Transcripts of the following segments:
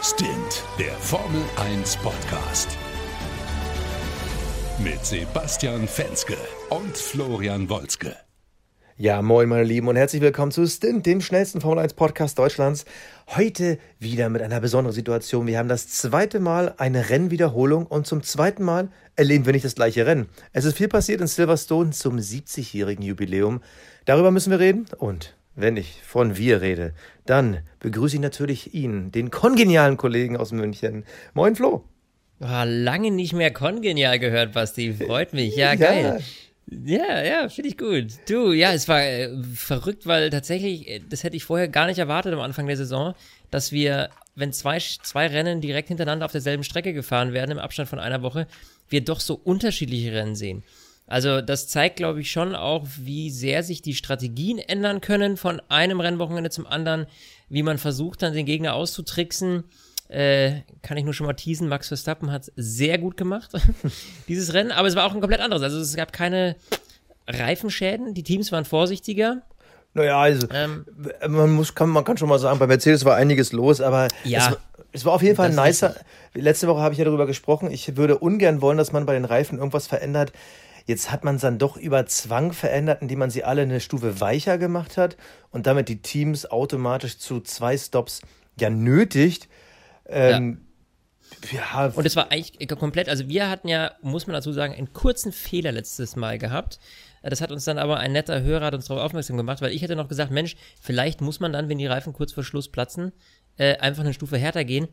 Stint, der Formel 1 Podcast. Mit Sebastian Fenske und Florian Wolzke. Ja, moin, meine Lieben, und herzlich willkommen zu Stint, dem schnellsten Formel 1 Podcast Deutschlands. Heute wieder mit einer besonderen Situation. Wir haben das zweite Mal eine Rennwiederholung und zum zweiten Mal erleben wir nicht das gleiche Rennen. Es ist viel passiert in Silverstone zum 70-jährigen Jubiläum. Darüber müssen wir reden und wenn ich von wir rede, dann begrüße ich natürlich ihn, den kongenialen Kollegen aus München. Moin Flo. Oh, lange nicht mehr kongenial gehört, Basti. Freut mich. Ja, geil. Ja, ja, finde ich gut. Du, ja, es war äh, verrückt, weil tatsächlich, äh, das hätte ich vorher gar nicht erwartet am Anfang der Saison, dass wir, wenn zwei, zwei Rennen direkt hintereinander auf derselben Strecke gefahren werden, im Abstand von einer Woche, wir doch so unterschiedliche Rennen sehen. Also das zeigt, glaube ich, schon auch, wie sehr sich die Strategien ändern können von einem Rennwochenende zum anderen, wie man versucht dann den Gegner auszutricksen. Äh, kann ich nur schon mal teasen, Max Verstappen hat sehr gut gemacht, dieses Rennen, aber es war auch ein komplett anderes. Also es gab keine Reifenschäden, die Teams waren vorsichtiger. Naja, also ähm, man, muss, kann, man kann schon mal sagen, bei Mercedes war einiges los, aber ja, es, es war auf jeden Fall ein nicer. Letzte Woche habe ich ja darüber gesprochen, ich würde ungern wollen, dass man bei den Reifen irgendwas verändert, Jetzt hat man es dann doch über Zwang verändert, indem man sie alle eine Stufe weicher gemacht hat und damit die Teams automatisch zu zwei Stops ja nötigt. Ähm, ja. ja. Und es war eigentlich komplett, also wir hatten ja, muss man dazu sagen, einen kurzen Fehler letztes Mal gehabt. Das hat uns dann aber ein netter Hörer hat uns darauf aufmerksam gemacht, weil ich hätte noch gesagt, Mensch, vielleicht muss man dann, wenn die Reifen kurz vor Schluss platzen, äh, einfach eine Stufe härter gehen.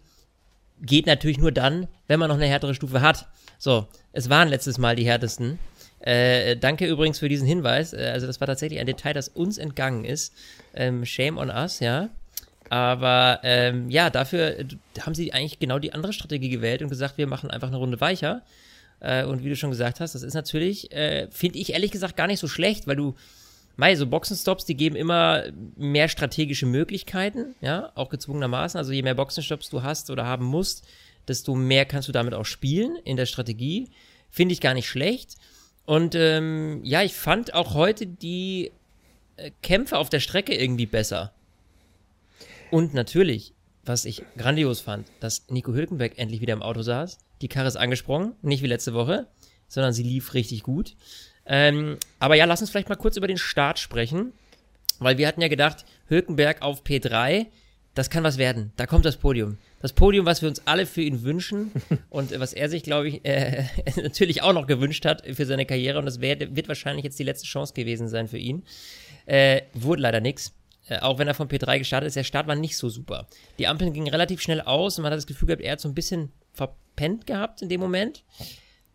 Geht natürlich nur dann, wenn man noch eine härtere Stufe hat. So, es waren letztes Mal die härtesten. Äh, danke übrigens für diesen Hinweis. Äh, also, das war tatsächlich ein Detail, das uns entgangen ist. Ähm, shame on us, ja. Aber ähm, ja, dafür äh, haben sie eigentlich genau die andere Strategie gewählt und gesagt, wir machen einfach eine Runde weicher. Äh, und wie du schon gesagt hast, das ist natürlich, äh, finde ich ehrlich gesagt gar nicht so schlecht, weil du, mei, so Boxenstops, die geben immer mehr strategische Möglichkeiten, ja, auch gezwungenermaßen. Also je mehr Boxenstops du hast oder haben musst, desto mehr kannst du damit auch spielen in der Strategie. Finde ich gar nicht schlecht. Und ähm, ja, ich fand auch heute die äh, Kämpfe auf der Strecke irgendwie besser. Und natürlich, was ich grandios fand, dass Nico Hülkenberg endlich wieder im Auto saß. Die Karre ist angesprungen, nicht wie letzte Woche, sondern sie lief richtig gut. Ähm, aber ja, lass uns vielleicht mal kurz über den Start sprechen, weil wir hatten ja gedacht, Hülkenberg auf P3, das kann was werden. Da kommt das Podium das Podium, was wir uns alle für ihn wünschen und was er sich, glaube ich, äh, natürlich auch noch gewünscht hat für seine Karriere und das wär, wird wahrscheinlich jetzt die letzte Chance gewesen sein für ihn. Äh, wurde leider nichts. Äh, auch wenn er von P3 gestartet ist, der Start war nicht so super. Die Ampeln gingen relativ schnell aus und man hat das Gefühl gehabt, er hat so ein bisschen verpennt gehabt in dem Moment.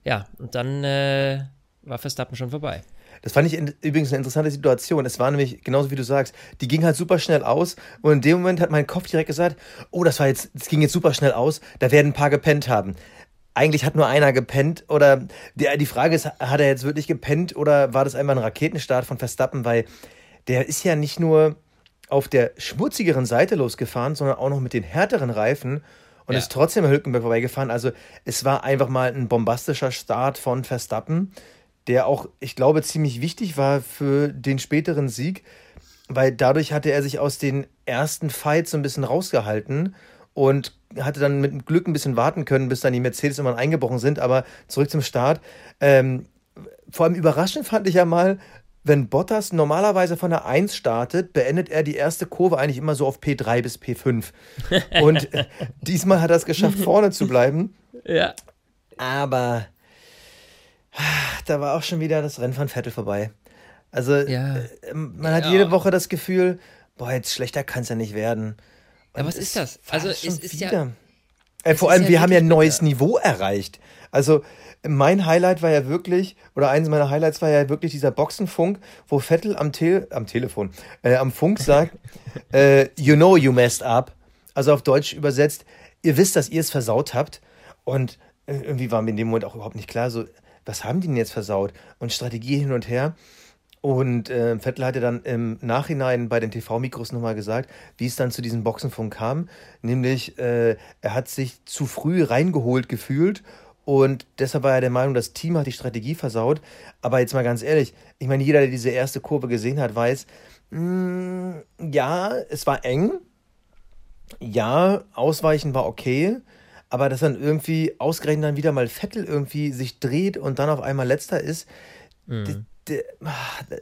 Ja, und dann äh, war Verstappen schon vorbei. Das fand ich in, übrigens eine interessante Situation. Es war nämlich, genauso wie du sagst, die ging halt super schnell aus und in dem Moment hat mein Kopf direkt gesagt, oh, das war jetzt, das ging jetzt super schnell aus, da werden ein paar gepennt haben. Eigentlich hat nur einer gepennt oder die, die Frage ist, hat er jetzt wirklich gepennt oder war das einfach ein Raketenstart von Verstappen, weil der ist ja nicht nur auf der schmutzigeren Seite losgefahren, sondern auch noch mit den härteren Reifen und ja. ist trotzdem an Hülkenberg vorbeigefahren. Also es war einfach mal ein bombastischer Start von Verstappen der auch, ich glaube, ziemlich wichtig war für den späteren Sieg, weil dadurch hatte er sich aus den ersten Fights so ein bisschen rausgehalten und hatte dann mit Glück ein bisschen warten können, bis dann die Mercedes immer eingebrochen sind. Aber zurück zum Start. Ähm, vor allem überraschend fand ich ja mal, wenn Bottas normalerweise von der 1 startet, beendet er die erste Kurve eigentlich immer so auf P3 bis P5. Und diesmal hat er es geschafft, vorne zu bleiben. Ja. Aber da war auch schon wieder das Rennen von Vettel vorbei. Also ja. Äh, man hat ja. jede Woche das Gefühl, boah, jetzt schlechter kann es ja nicht werden. Und ja, was ist das? Also es ist wieder. ja. Äh, vor allem, wir haben ja ein neues Niveau erreicht. Also mein Highlight war ja wirklich, oder eines meiner Highlights war ja wirklich dieser Boxenfunk, wo Vettel am, Te am Telefon, äh, am Funk sagt, äh, you know you messed up. Also auf Deutsch übersetzt, ihr wisst, dass ihr es versaut habt. Und äh, irgendwie war mir in dem Moment auch überhaupt nicht klar, so, was haben die denn jetzt versaut? Und Strategie hin und her. Und äh, Vettel hatte dann im Nachhinein bei den TV-Mikros nochmal gesagt, wie es dann zu diesem Boxenfunk kam. Nämlich, äh, er hat sich zu früh reingeholt gefühlt und deshalb war er der Meinung, das Team hat die Strategie versaut. Aber jetzt mal ganz ehrlich, ich meine, jeder, der diese erste Kurve gesehen hat, weiß, mh, mm, ja, es war eng. Ja, ausweichen war okay, aber dass dann irgendwie ausgerechnet dann wieder mal Vettel irgendwie sich dreht und dann auf einmal letzter ist, mhm.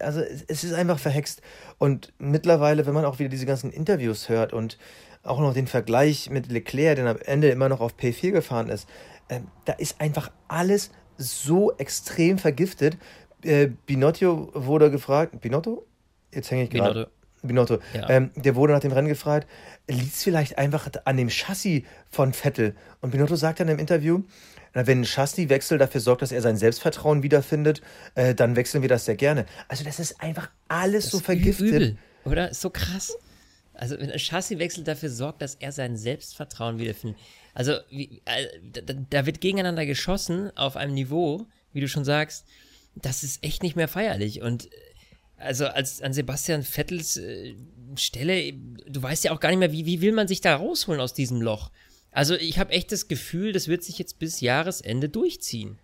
also es ist einfach verhext. Und mittlerweile, wenn man auch wieder diese ganzen Interviews hört und auch noch den Vergleich mit Leclerc, der am Ende immer noch auf P4 gefahren ist, äh, da ist einfach alles so extrem vergiftet. Äh, Binotto wurde gefragt, Binotto? Jetzt hänge ich gerade. Binotto. Ja. Ähm, der wurde nach dem Rennen gefragt, liegt es vielleicht einfach an dem Chassis von Vettel? Und Binotto sagt dann im Interview, wenn ein Chassiswechsel dafür sorgt, dass er sein Selbstvertrauen wiederfindet, äh, dann wechseln wir das sehr gerne. Also das ist einfach alles das so vergiftet. Übel, oder? Ist so krass. Also wenn ein Chassiswechsel dafür sorgt, dass er sein Selbstvertrauen wiederfindet. Also wie, äh, da, da wird gegeneinander geschossen auf einem Niveau, wie du schon sagst, das ist echt nicht mehr feierlich. Und äh, also als an Sebastian Vettels äh, Stelle, du weißt ja auch gar nicht mehr, wie, wie will man sich da rausholen aus diesem Loch. Also ich habe echt das Gefühl, das wird sich jetzt bis Jahresende durchziehen.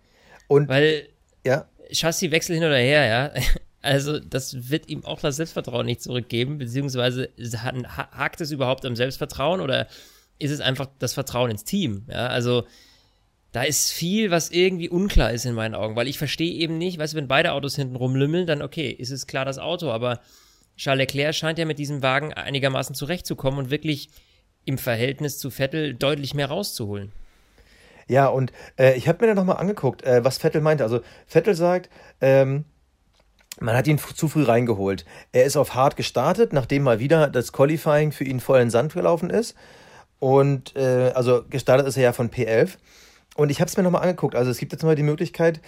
Und weil ja. Chassiswechsel hin oder her, ja. Also das wird ihm auch das Selbstvertrauen nicht zurückgeben, beziehungsweise hakt es überhaupt am Selbstvertrauen oder ist es einfach das Vertrauen ins Team? Ja, also da ist viel, was irgendwie unklar ist in meinen Augen, weil ich verstehe eben nicht, weißt du, wenn beide Autos hinten rumlümmeln, dann okay, ist es klar das Auto, aber Charles Leclerc scheint ja mit diesem Wagen einigermaßen zurechtzukommen und wirklich im Verhältnis zu Vettel deutlich mehr rauszuholen. Ja, und äh, ich habe mir dann nochmal angeguckt, äh, was Vettel meinte. Also Vettel sagt, ähm, man hat ihn zu früh reingeholt. Er ist auf hart gestartet, nachdem mal wieder das Qualifying für ihn voll in den Sand gelaufen ist. Und äh, also gestartet ist er ja von P11. Und ich habe es mir nochmal angeguckt. Also es gibt jetzt mal die Möglichkeit,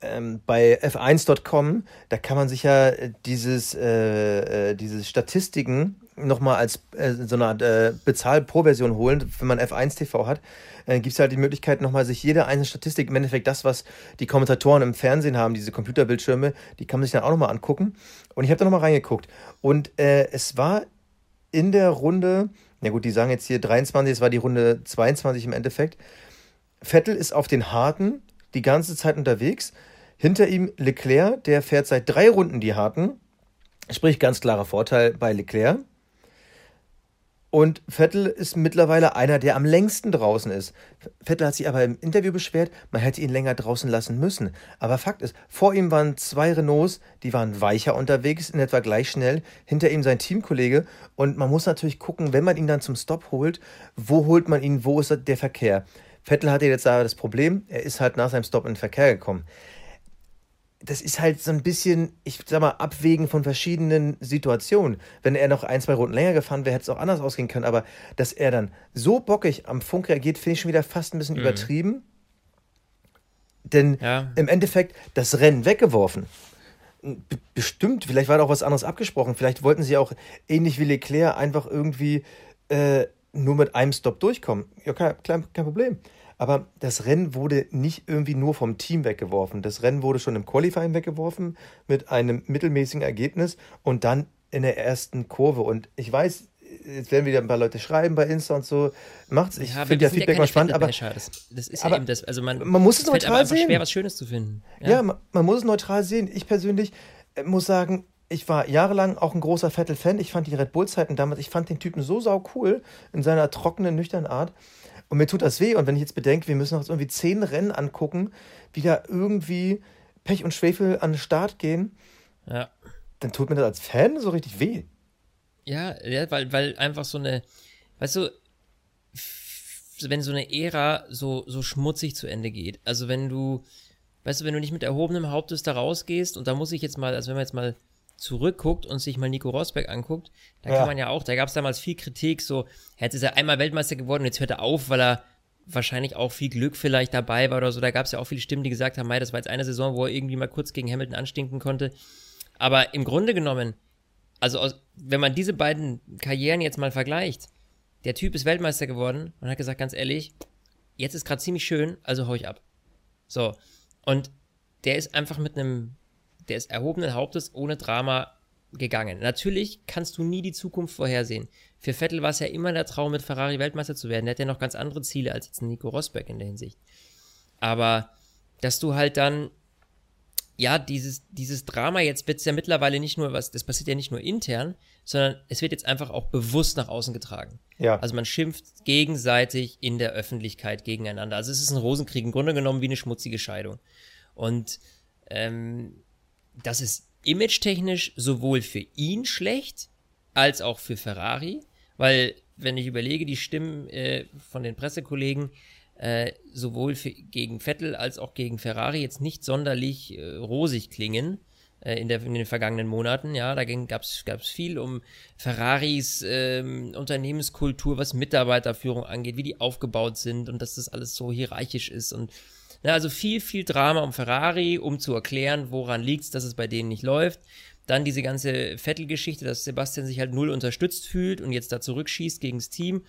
ähm, bei f1.com, da kann man sich ja dieses, äh, äh, diese Statistiken nochmal als äh, so eine Art äh, Bezahl-Pro-Version holen, wenn man F1 TV hat, äh, gibt es halt die Möglichkeit, nochmal sich jede einzelne Statistik, im Endeffekt das, was die Kommentatoren im Fernsehen haben, diese Computerbildschirme, die kann man sich dann auch nochmal angucken. Und ich habe da nochmal reingeguckt. Und äh, es war in der Runde, na gut, die sagen jetzt hier 23, es war die Runde 22 im Endeffekt. Vettel ist auf den Harten die ganze Zeit unterwegs. Hinter ihm Leclerc, der fährt seit drei Runden die Harten. Sprich, ganz klarer Vorteil bei Leclerc. Und Vettel ist mittlerweile einer, der am längsten draußen ist. Vettel hat sich aber im Interview beschwert, man hätte ihn länger draußen lassen müssen. Aber Fakt ist, vor ihm waren zwei Renaults, die waren weicher unterwegs, in etwa gleich schnell. Hinter ihm sein Teamkollege. Und man muss natürlich gucken, wenn man ihn dann zum Stop holt, wo holt man ihn, wo ist der Verkehr? Vettel hatte jetzt aber das Problem, er ist halt nach seinem Stop in den Verkehr gekommen das ist halt so ein bisschen, ich sag mal, Abwägen von verschiedenen Situationen. Wenn er noch ein, zwei Runden länger gefahren wäre, hätte es auch anders ausgehen können. Aber dass er dann so bockig am Funk reagiert, finde ich schon wieder fast ein bisschen mhm. übertrieben. Denn ja. im Endeffekt das Rennen weggeworfen. bestimmt, vielleicht war da auch was anderes abgesprochen. Vielleicht wollten sie auch ähnlich wie Leclerc einfach irgendwie äh, nur mit einem Stop durchkommen. Ja, kein, kein, kein Problem. Aber das Rennen wurde nicht irgendwie nur vom Team weggeworfen. Das Rennen wurde schon im Qualifying weggeworfen mit einem mittelmäßigen Ergebnis und dann in der ersten Kurve. Und ich weiß, jetzt werden wieder ein paar Leute schreiben bei Insta und so. Macht's. Ich ja, finde ja Feedback ja mal spannend, aber das, das ist ja eben das. Also man, man muss es neutral sehen. schwer, was Schönes zu finden. Ja, ja man, man, muss es neutral sehen. Ich persönlich äh, muss sagen, ich war jahrelang auch ein großer Vettel-Fan. Ich fand die Red Bull-Zeiten damals, ich fand den Typen so sau cool in seiner trockenen, nüchternen Art. Und mir tut das weh. Und wenn ich jetzt bedenke, wir müssen uns irgendwie zehn Rennen angucken, wie da irgendwie Pech und Schwefel an den Start gehen, ja. dann tut mir das als Fan so richtig weh. Ja, ja weil, weil einfach so eine, weißt du, wenn so eine Ära so, so schmutzig zu Ende geht, also wenn du, weißt du, wenn du nicht mit erhobenem Hauptes da rausgehst, und da muss ich jetzt mal, also wenn wir jetzt mal zurückguckt und sich mal Nico Rosberg anguckt, da ja. kann man ja auch, da gab es damals viel Kritik, so, jetzt ist er einmal Weltmeister geworden und jetzt hört er auf, weil er wahrscheinlich auch viel Glück vielleicht dabei war oder so. Da gab es ja auch viele Stimmen, die gesagt haben, Mei, das war jetzt eine Saison, wo er irgendwie mal kurz gegen Hamilton anstinken konnte. Aber im Grunde genommen, also aus, wenn man diese beiden Karrieren jetzt mal vergleicht, der Typ ist Weltmeister geworden und hat gesagt, ganz ehrlich, jetzt ist gerade ziemlich schön, also hau ich ab. So. Und der ist einfach mit einem der ist erhobenen Hauptes ohne Drama gegangen. Natürlich kannst du nie die Zukunft vorhersehen. Für Vettel war es ja immer der Traum, mit Ferrari Weltmeister zu werden. Der hat ja noch ganz andere Ziele als jetzt Nico Rosberg in der Hinsicht. Aber dass du halt dann, ja, dieses, dieses Drama, jetzt wird es ja mittlerweile nicht nur was, das passiert ja nicht nur intern, sondern es wird jetzt einfach auch bewusst nach außen getragen. Ja. Also man schimpft gegenseitig in der Öffentlichkeit gegeneinander. Also es ist ein Rosenkrieg, im Grunde genommen wie eine schmutzige Scheidung. Und ähm, das ist image-technisch sowohl für ihn schlecht, als auch für Ferrari, weil wenn ich überlege, die Stimmen äh, von den Pressekollegen äh, sowohl für, gegen Vettel als auch gegen Ferrari jetzt nicht sonderlich äh, rosig klingen äh, in, der, in den vergangenen Monaten. Ja, da gab es viel um Ferraris ähm, Unternehmenskultur, was Mitarbeiterführung angeht, wie die aufgebaut sind und dass das alles so hierarchisch ist und ja, also viel, viel Drama um Ferrari, um zu erklären, woran liegt dass es bei denen nicht läuft. Dann diese ganze Vettel-Geschichte, dass Sebastian sich halt null unterstützt fühlt und jetzt da zurückschießt gegen das Team.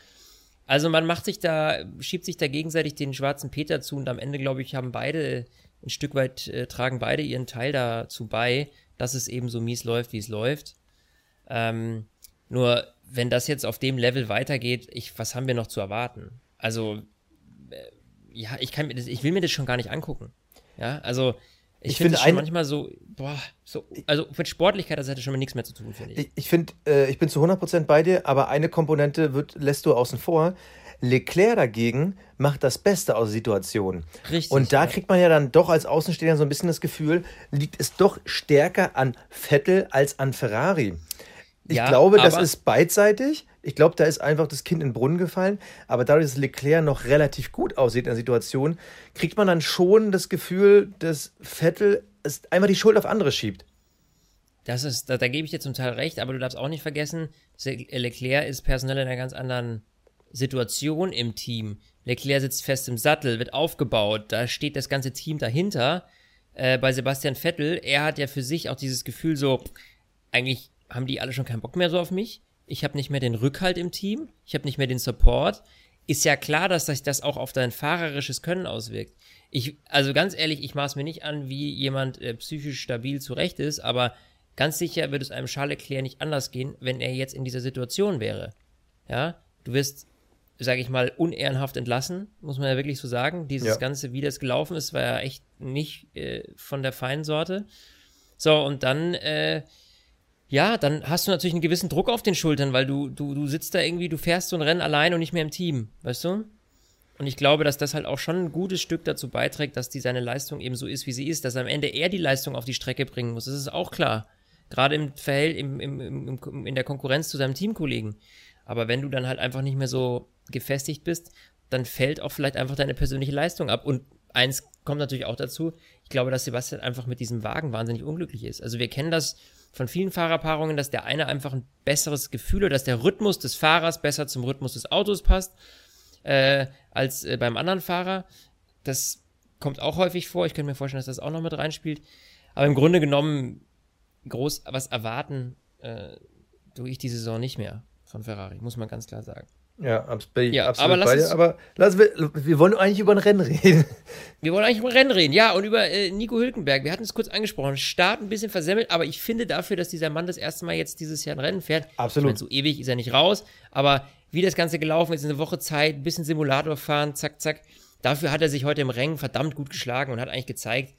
Also man macht sich da, schiebt sich da gegenseitig den schwarzen Peter zu und am Ende, glaube ich, haben beide ein Stück weit, äh, tragen beide ihren Teil dazu bei, dass es eben so mies läuft, wie es läuft. Ähm, nur, wenn das jetzt auf dem Level weitergeht, ich, was haben wir noch zu erwarten? Also, ja, ich kann mir das, ich will mir das schon gar nicht angucken. Ja, also, ich, ich finde es manchmal so, boah, so, also mit Sportlichkeit, das hätte schon mal nichts mehr zu tun, finde ich. Ich, ich finde, äh, ich bin zu 100% bei dir, aber eine Komponente wird, lässt du außen vor. Leclerc dagegen macht das Beste aus der Situation. Richtig. Und da ja. kriegt man ja dann doch als Außenstehender so ein bisschen das Gefühl, liegt es doch stärker an Vettel als an Ferrari. Ich ja, glaube, das ist beidseitig. Ich glaube, da ist einfach das Kind in den Brunnen gefallen. Aber dadurch, dass Leclerc noch relativ gut aussieht in der Situation, kriegt man dann schon das Gefühl, dass Vettel es einfach die Schuld auf andere schiebt. Das ist, da, da gebe ich dir zum Teil recht, aber du darfst auch nicht vergessen, Leclerc ist personell in einer ganz anderen Situation im Team. Leclerc sitzt fest im Sattel, wird aufgebaut, da steht das ganze Team dahinter. Äh, bei Sebastian Vettel, er hat ja für sich auch dieses Gefühl so, eigentlich haben die alle schon keinen Bock mehr so auf mich ich habe nicht mehr den Rückhalt im Team, ich habe nicht mehr den Support, ist ja klar, dass sich das auch auf dein fahrerisches Können auswirkt. Ich, also ganz ehrlich, ich maß mir nicht an, wie jemand äh, psychisch stabil zurecht ist, aber ganz sicher wird es einem Charles Leclerc nicht anders gehen, wenn er jetzt in dieser Situation wäre. Ja, du wirst, sage ich mal, unehrenhaft entlassen, muss man ja wirklich so sagen. Dieses ja. Ganze, wie das gelaufen ist, war ja echt nicht äh, von der feinen Sorte. So, und dann, äh, ja, dann hast du natürlich einen gewissen Druck auf den Schultern, weil du, du, du sitzt da irgendwie, du fährst so ein Rennen allein und nicht mehr im Team, weißt du? Und ich glaube, dass das halt auch schon ein gutes Stück dazu beiträgt, dass die seine Leistung eben so ist, wie sie ist, dass am Ende er die Leistung auf die Strecke bringen muss. Das ist auch klar. Gerade im Verhältnis, im, im, im, in der Konkurrenz zu seinem Teamkollegen. Aber wenn du dann halt einfach nicht mehr so gefestigt bist, dann fällt auch vielleicht einfach deine persönliche Leistung ab. Und eins kommt natürlich auch dazu, ich glaube, dass Sebastian einfach mit diesem Wagen wahnsinnig unglücklich ist. Also wir kennen das von vielen Fahrerpaarungen, dass der eine einfach ein besseres Gefühl oder dass der Rhythmus des Fahrers besser zum Rhythmus des Autos passt äh, als äh, beim anderen Fahrer. Das kommt auch häufig vor. Ich könnte mir vorstellen, dass das auch noch mit reinspielt. Aber im Grunde genommen groß was erwarten äh, tue ich die Saison nicht mehr von Ferrari, muss man ganz klar sagen. Ja, absolut, ja, absolut aber bei dir. Aber lass, wir, wir wollen eigentlich über ein Rennen reden. Wir wollen eigentlich über ein Rennen reden, ja, und über äh, Nico Hülkenberg. Wir hatten es kurz angesprochen. Start ein bisschen versemmelt, aber ich finde dafür, dass dieser Mann das erste Mal jetzt dieses Jahr ein Rennen fährt. Absolut. Ich mein, so ewig ist er nicht raus, aber wie das Ganze gelaufen ist, eine Woche Zeit, ein bisschen Simulator fahren, zack, zack. Dafür hat er sich heute im Rennen verdammt gut geschlagen und hat eigentlich gezeigt,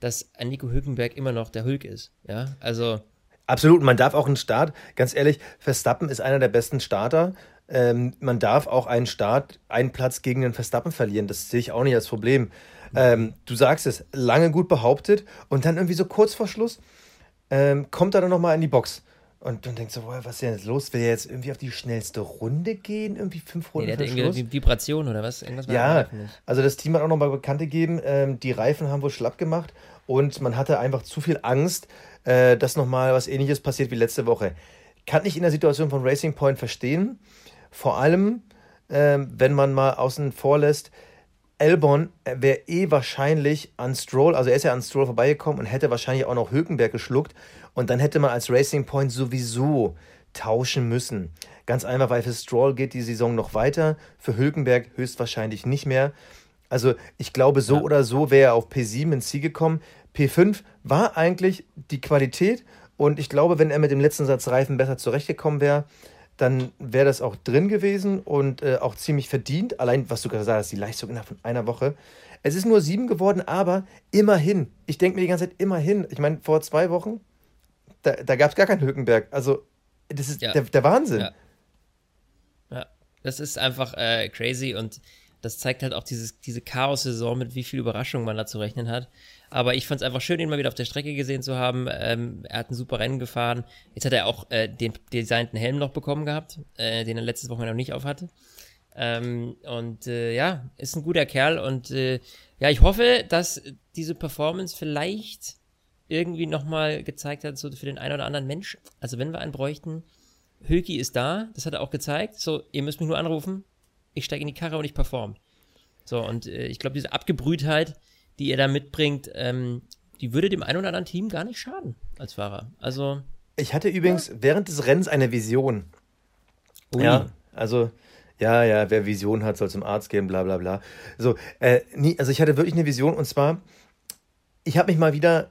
dass ein Nico Hülkenberg immer noch der Hülk ist. Ja, also. Absolut, man darf auch einen Start, ganz ehrlich, Verstappen ist einer der besten Starter ähm, man darf auch einen Start, einen Platz gegen den Verstappen verlieren. Das sehe ich auch nicht als Problem. Ähm, du sagst es, lange gut behauptet und dann irgendwie so kurz vor Schluss ähm, kommt er dann nochmal in die Box. Und dann denkst du, boah, was ist denn jetzt los? Will er jetzt irgendwie auf die schnellste Runde gehen? Irgendwie fünf Runden nee, der hat irgendwie Vibration oder was? Irgendwas ja, also das Team hat auch nochmal bekannt gegeben, ähm, die Reifen haben wohl schlapp gemacht und man hatte einfach zu viel Angst, äh, dass nochmal was ähnliches passiert wie letzte Woche. Kann ich in der Situation von Racing Point verstehen. Vor allem, äh, wenn man mal außen vor lässt, Albon wäre eh wahrscheinlich an Stroll, also er ist ja an Stroll vorbeigekommen und hätte wahrscheinlich auch noch Hülkenberg geschluckt und dann hätte man als Racing Point sowieso tauschen müssen. Ganz einfach, weil für Stroll geht die Saison noch weiter, für Hülkenberg höchstwahrscheinlich nicht mehr. Also ich glaube, so ja. oder so wäre er auf P7 ins Ziel gekommen. P5 war eigentlich die Qualität und ich glaube, wenn er mit dem letzten Satz Reifen besser zurechtgekommen wäre, dann wäre das auch drin gewesen und äh, auch ziemlich verdient. Allein, was du gerade sagst, die Leistung innerhalb von einer Woche. Es ist nur sieben geworden, aber immerhin. Ich denke mir die ganze Zeit immerhin. Ich meine, vor zwei Wochen, da, da gab es gar keinen Hülkenberg. Also das ist ja. der, der, Wahnsinn. Ja. ja. das ist einfach äh, crazy und das zeigt halt auch dieses, diese Chaos-Saison, mit wie viel Überraschung man da zu rechnen hat. Aber ich fand es einfach schön, ihn mal wieder auf der Strecke gesehen zu haben. Ähm, er hat ein super Rennen gefahren. Jetzt hat er auch äh, den designten Helm noch bekommen gehabt, äh, den er letztes Woche noch nicht auf hatte. Ähm, und äh, ja, ist ein guter Kerl und äh, ja, ich hoffe, dass diese Performance vielleicht irgendwie nochmal gezeigt hat, so für den einen oder anderen Mensch. Also wenn wir einen bräuchten, Hülki ist da, das hat er auch gezeigt. So, ihr müsst mich nur anrufen, ich steige in die Karre und ich perform. So, und äh, ich glaube, diese Abgebrühtheit, die er da mitbringt, ähm, die würde dem einen oder anderen Team gar nicht schaden als Fahrer. Also. Ich hatte übrigens ja. während des Rennens eine Vision. Ui. Ja, also ja, ja, wer Vision hat, soll zum Arzt gehen, bla bla bla. So, äh, nie, also ich hatte wirklich eine Vision und zwar, ich habe mich mal wieder,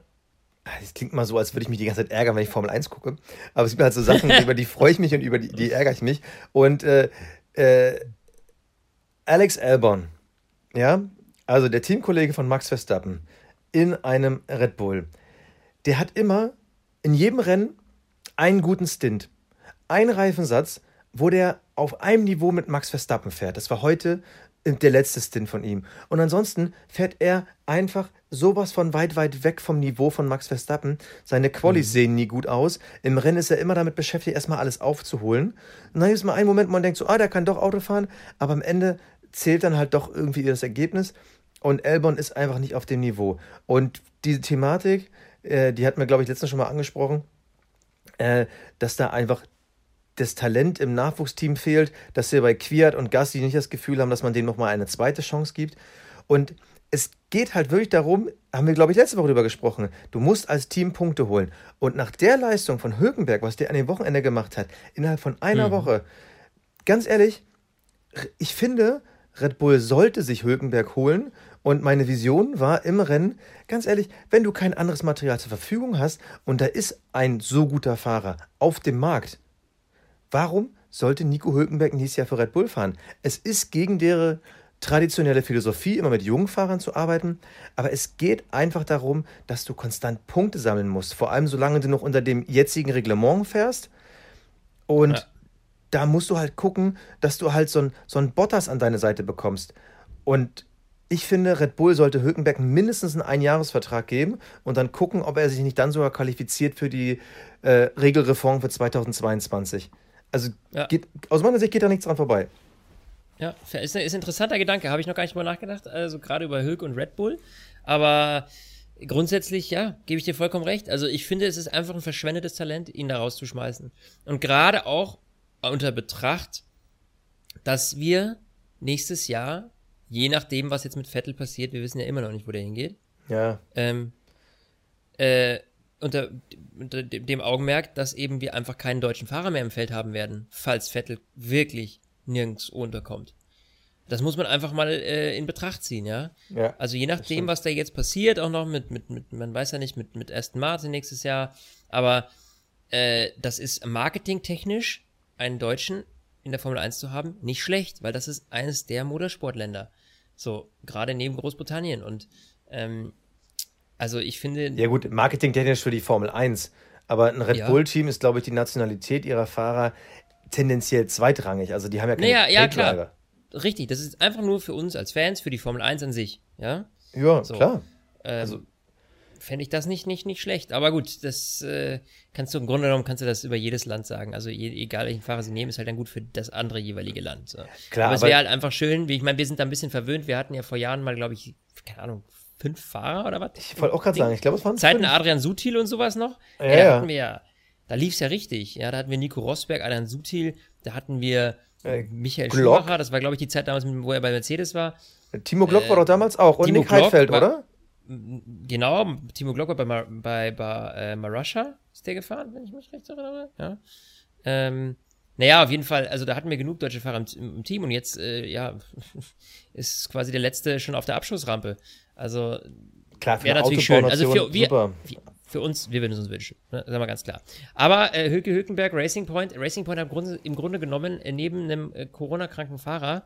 das klingt mal so, als würde ich mich die ganze Zeit ärgern, wenn ich Formel 1 gucke, aber es gibt halt so Sachen, über die freue ich mich und über die, die ärgere ich mich. Und äh, äh, Alex Albon, ja, also der Teamkollege von Max Verstappen in einem Red Bull, der hat immer in jedem Rennen einen guten Stint, einen Reifensatz, wo der auf einem Niveau mit Max Verstappen fährt. Das war heute der letzte Stint von ihm. Und ansonsten fährt er einfach sowas von weit, weit weg vom Niveau von Max Verstappen. Seine Qualis mhm. sehen nie gut aus. Im Rennen ist er immer damit beschäftigt, erstmal alles aufzuholen. Und dann ist mal ein Moment, wo man denkt so, ah, der kann doch Auto fahren. Aber am Ende zählt dann halt doch irgendwie das Ergebnis. Und Elbon ist einfach nicht auf dem Niveau. Und diese Thematik, äh, die hatten wir, glaube ich, letztens schon mal angesprochen, äh, dass da einfach das Talent im Nachwuchsteam fehlt, dass wir bei Quiert und Gassi nicht das Gefühl haben, dass man denen nochmal eine zweite Chance gibt. Und es geht halt wirklich darum, haben wir, glaube ich, letzte Woche darüber gesprochen, du musst als Team Punkte holen. Und nach der Leistung von Hökenberg, was der an dem Wochenende gemacht hat, innerhalb von einer mhm. Woche, ganz ehrlich, ich finde, Red Bull sollte sich Hökenberg holen. Und meine Vision war im Rennen, ganz ehrlich, wenn du kein anderes Material zur Verfügung hast und da ist ein so guter Fahrer auf dem Markt, Warum sollte Nico Hülkenberg nächstes Jahr für Red Bull fahren? Es ist gegen deren traditionelle Philosophie, immer mit jungen Fahrern zu arbeiten, aber es geht einfach darum, dass du konstant Punkte sammeln musst, vor allem solange du noch unter dem jetzigen Reglement fährst. Und ja. da musst du halt gucken, dass du halt so ein, so ein Bottas an deine Seite bekommst. Und ich finde, Red Bull sollte Hülkenberg mindestens einen Einjahresvertrag geben und dann gucken, ob er sich nicht dann sogar qualifiziert für die äh, Regelreform für 2022. Also ja. geht, aus meiner Sicht geht da nichts dran vorbei. Ja, ist, ein, ist ein interessanter Gedanke, habe ich noch gar nicht mal nachgedacht, also gerade über Hülk und Red Bull. Aber grundsätzlich, ja, gebe ich dir vollkommen recht. Also ich finde, es ist einfach ein verschwendetes Talent, ihn da rauszuschmeißen. Und gerade auch unter Betracht, dass wir nächstes Jahr, je nachdem, was jetzt mit Vettel passiert, wir wissen ja immer noch nicht, wo der hingeht. Ja. Ähm, äh, unter, unter dem Augenmerk, dass eben wir einfach keinen deutschen Fahrer mehr im Feld haben werden, falls Vettel wirklich nirgends unterkommt. Das muss man einfach mal äh, in Betracht ziehen, ja. ja also je nachdem, was da jetzt passiert, auch noch mit, mit, mit, man weiß ja nicht, mit, mit Aston Martin nächstes Jahr, aber äh, das ist marketingtechnisch einen Deutschen in der Formel 1 zu haben, nicht schlecht, weil das ist eines der Motorsportländer. So, gerade neben Großbritannien. Und ähm, also ich finde. Ja, gut, marketingtechnisch für die Formel 1. Aber ein Red ja. Bull-Team ist, glaube ich, die Nationalität ihrer Fahrer tendenziell zweitrangig. Also die haben ja keine naja, ja, klar. Richtig, das ist einfach nur für uns als Fans, für die Formel 1 an sich. Ja, ja so. klar. Ähm, also fände ich das nicht, nicht, nicht schlecht. Aber gut, das äh, kannst du im Grunde genommen kannst du das über jedes Land sagen. Also je, egal welchen Fahrer sie nehmen, ist halt dann gut für das andere jeweilige Land. So. Klar, aber es wäre halt einfach schön, wie ich meine, wir sind da ein bisschen verwöhnt. Wir hatten ja vor Jahren mal, glaube ich, keine Ahnung, fünf Fahrer oder was? Ich wollte auch gerade sagen, ich glaube, es waren Zeiten fünf. Adrian Sutil und sowas noch. Ja, ja, da hatten wir ja, da lief es ja richtig. Ja, da hatten wir Nico Rosberg, Adrian Sutil, da hatten wir äh, Michael Glock. Schumacher, das war, glaube ich, die Zeit damals, wo er bei Mercedes war. Timo Glock äh, war doch damals auch und Timo Nick Heidfeld, oder? Genau, Timo Glock war bei, Mar bei, bei äh, Marussia, ist der gefahren, wenn ich mich recht erinnere. Ja. Ähm, naja, auf jeden Fall, also da hatten wir genug deutsche Fahrer im, im Team und jetzt, äh, ja, ist quasi der letzte schon auf der Abschussrampe. Also wäre natürlich schön. Also für, wir, für uns, wir würden es uns wünschen, ne? sagen wir ganz klar. Aber äh, Hülke Hülkenberg, Racing Point, Racing Point hat im Grunde, im Grunde genommen äh, neben einem äh, Corona-kranken Fahrer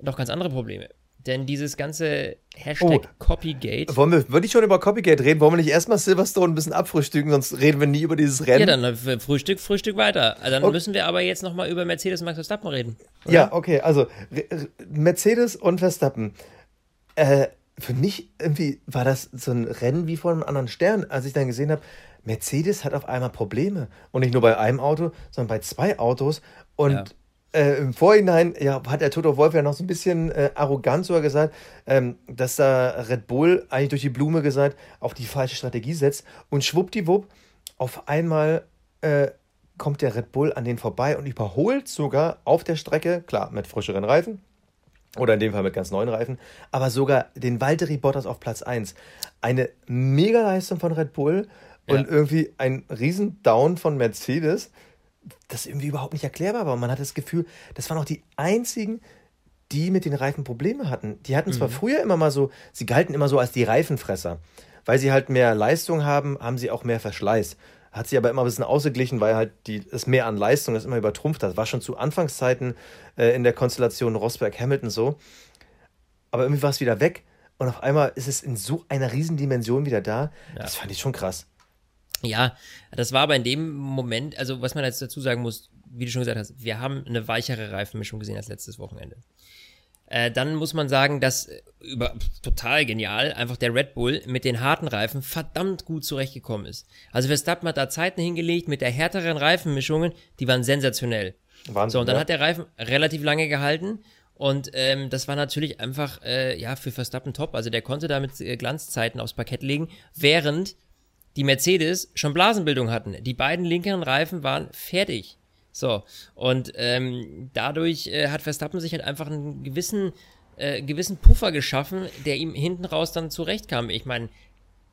noch ganz andere Probleme. Denn dieses ganze Hashtag oh. Copygate. Wollen wir wirklich schon über Copygate reden? Wollen wir nicht erstmal Silverstone ein bisschen abfrühstücken, sonst reden wir nie über dieses Rennen? Ja, dann äh, Frühstück, Frühstück weiter. Also dann okay. müssen wir aber jetzt nochmal über Mercedes und Max Verstappen reden. Oder? Ja, okay, also Mercedes und Verstappen. Äh, für mich irgendwie war das so ein Rennen wie vor einem anderen Stern, als ich dann gesehen habe, Mercedes hat auf einmal Probleme. Und nicht nur bei einem Auto, sondern bei zwei Autos. Und ja. Äh, im Vorhinein ja, hat der Toto Wolf ja noch so ein bisschen äh, arrogant sogar gesagt, ähm, dass da Red Bull eigentlich durch die Blume gesagt auf die falsche Strategie setzt. Und schwuppdiwupp, auf einmal äh, kommt der Red Bull an den vorbei und überholt sogar auf der Strecke, klar, mit frischeren Reifen, oder in dem Fall mit ganz neuen Reifen, aber sogar den Valtteri Bottas auf Platz 1. Eine Mega-Leistung von Red Bull und ja. irgendwie ein Riesen-Down von Mercedes, das irgendwie überhaupt nicht erklärbar war. Und man hat das Gefühl, das waren auch die einzigen, die mit den Reifen Probleme hatten. Die hatten zwar mhm. früher immer mal so, sie galten immer so als die Reifenfresser. Weil sie halt mehr Leistung haben, haben sie auch mehr Verschleiß. Hat sie aber immer ein bisschen ausgeglichen, weil halt die, es mehr an Leistung das immer übertrumpft hat. War schon zu Anfangszeiten äh, in der Konstellation Rosberg-Hamilton so. Aber irgendwie war es wieder weg. Und auf einmal ist es in so einer Riesendimension wieder da. Ja. Das fand ich schon krass. Ja, das war aber in dem Moment, also was man jetzt dazu sagen muss, wie du schon gesagt hast, wir haben eine weichere Reifenmischung gesehen als letztes Wochenende. Äh, dann muss man sagen, dass äh, über total genial einfach der Red Bull mit den harten Reifen verdammt gut zurechtgekommen ist. Also Verstappen hat da Zeiten hingelegt mit der härteren Reifenmischungen, die waren sensationell. Wahnsinn, so, und dann ja. hat der Reifen relativ lange gehalten und ähm, das war natürlich einfach äh, ja für Verstappen top. Also der konnte damit äh, Glanzzeiten aufs Parkett legen, während die Mercedes schon Blasenbildung hatten. Die beiden linkeren Reifen waren fertig. So, und ähm, dadurch äh, hat Verstappen sich halt einfach einen gewissen, äh, gewissen Puffer geschaffen, der ihm hinten raus dann zurechtkam. Ich meine,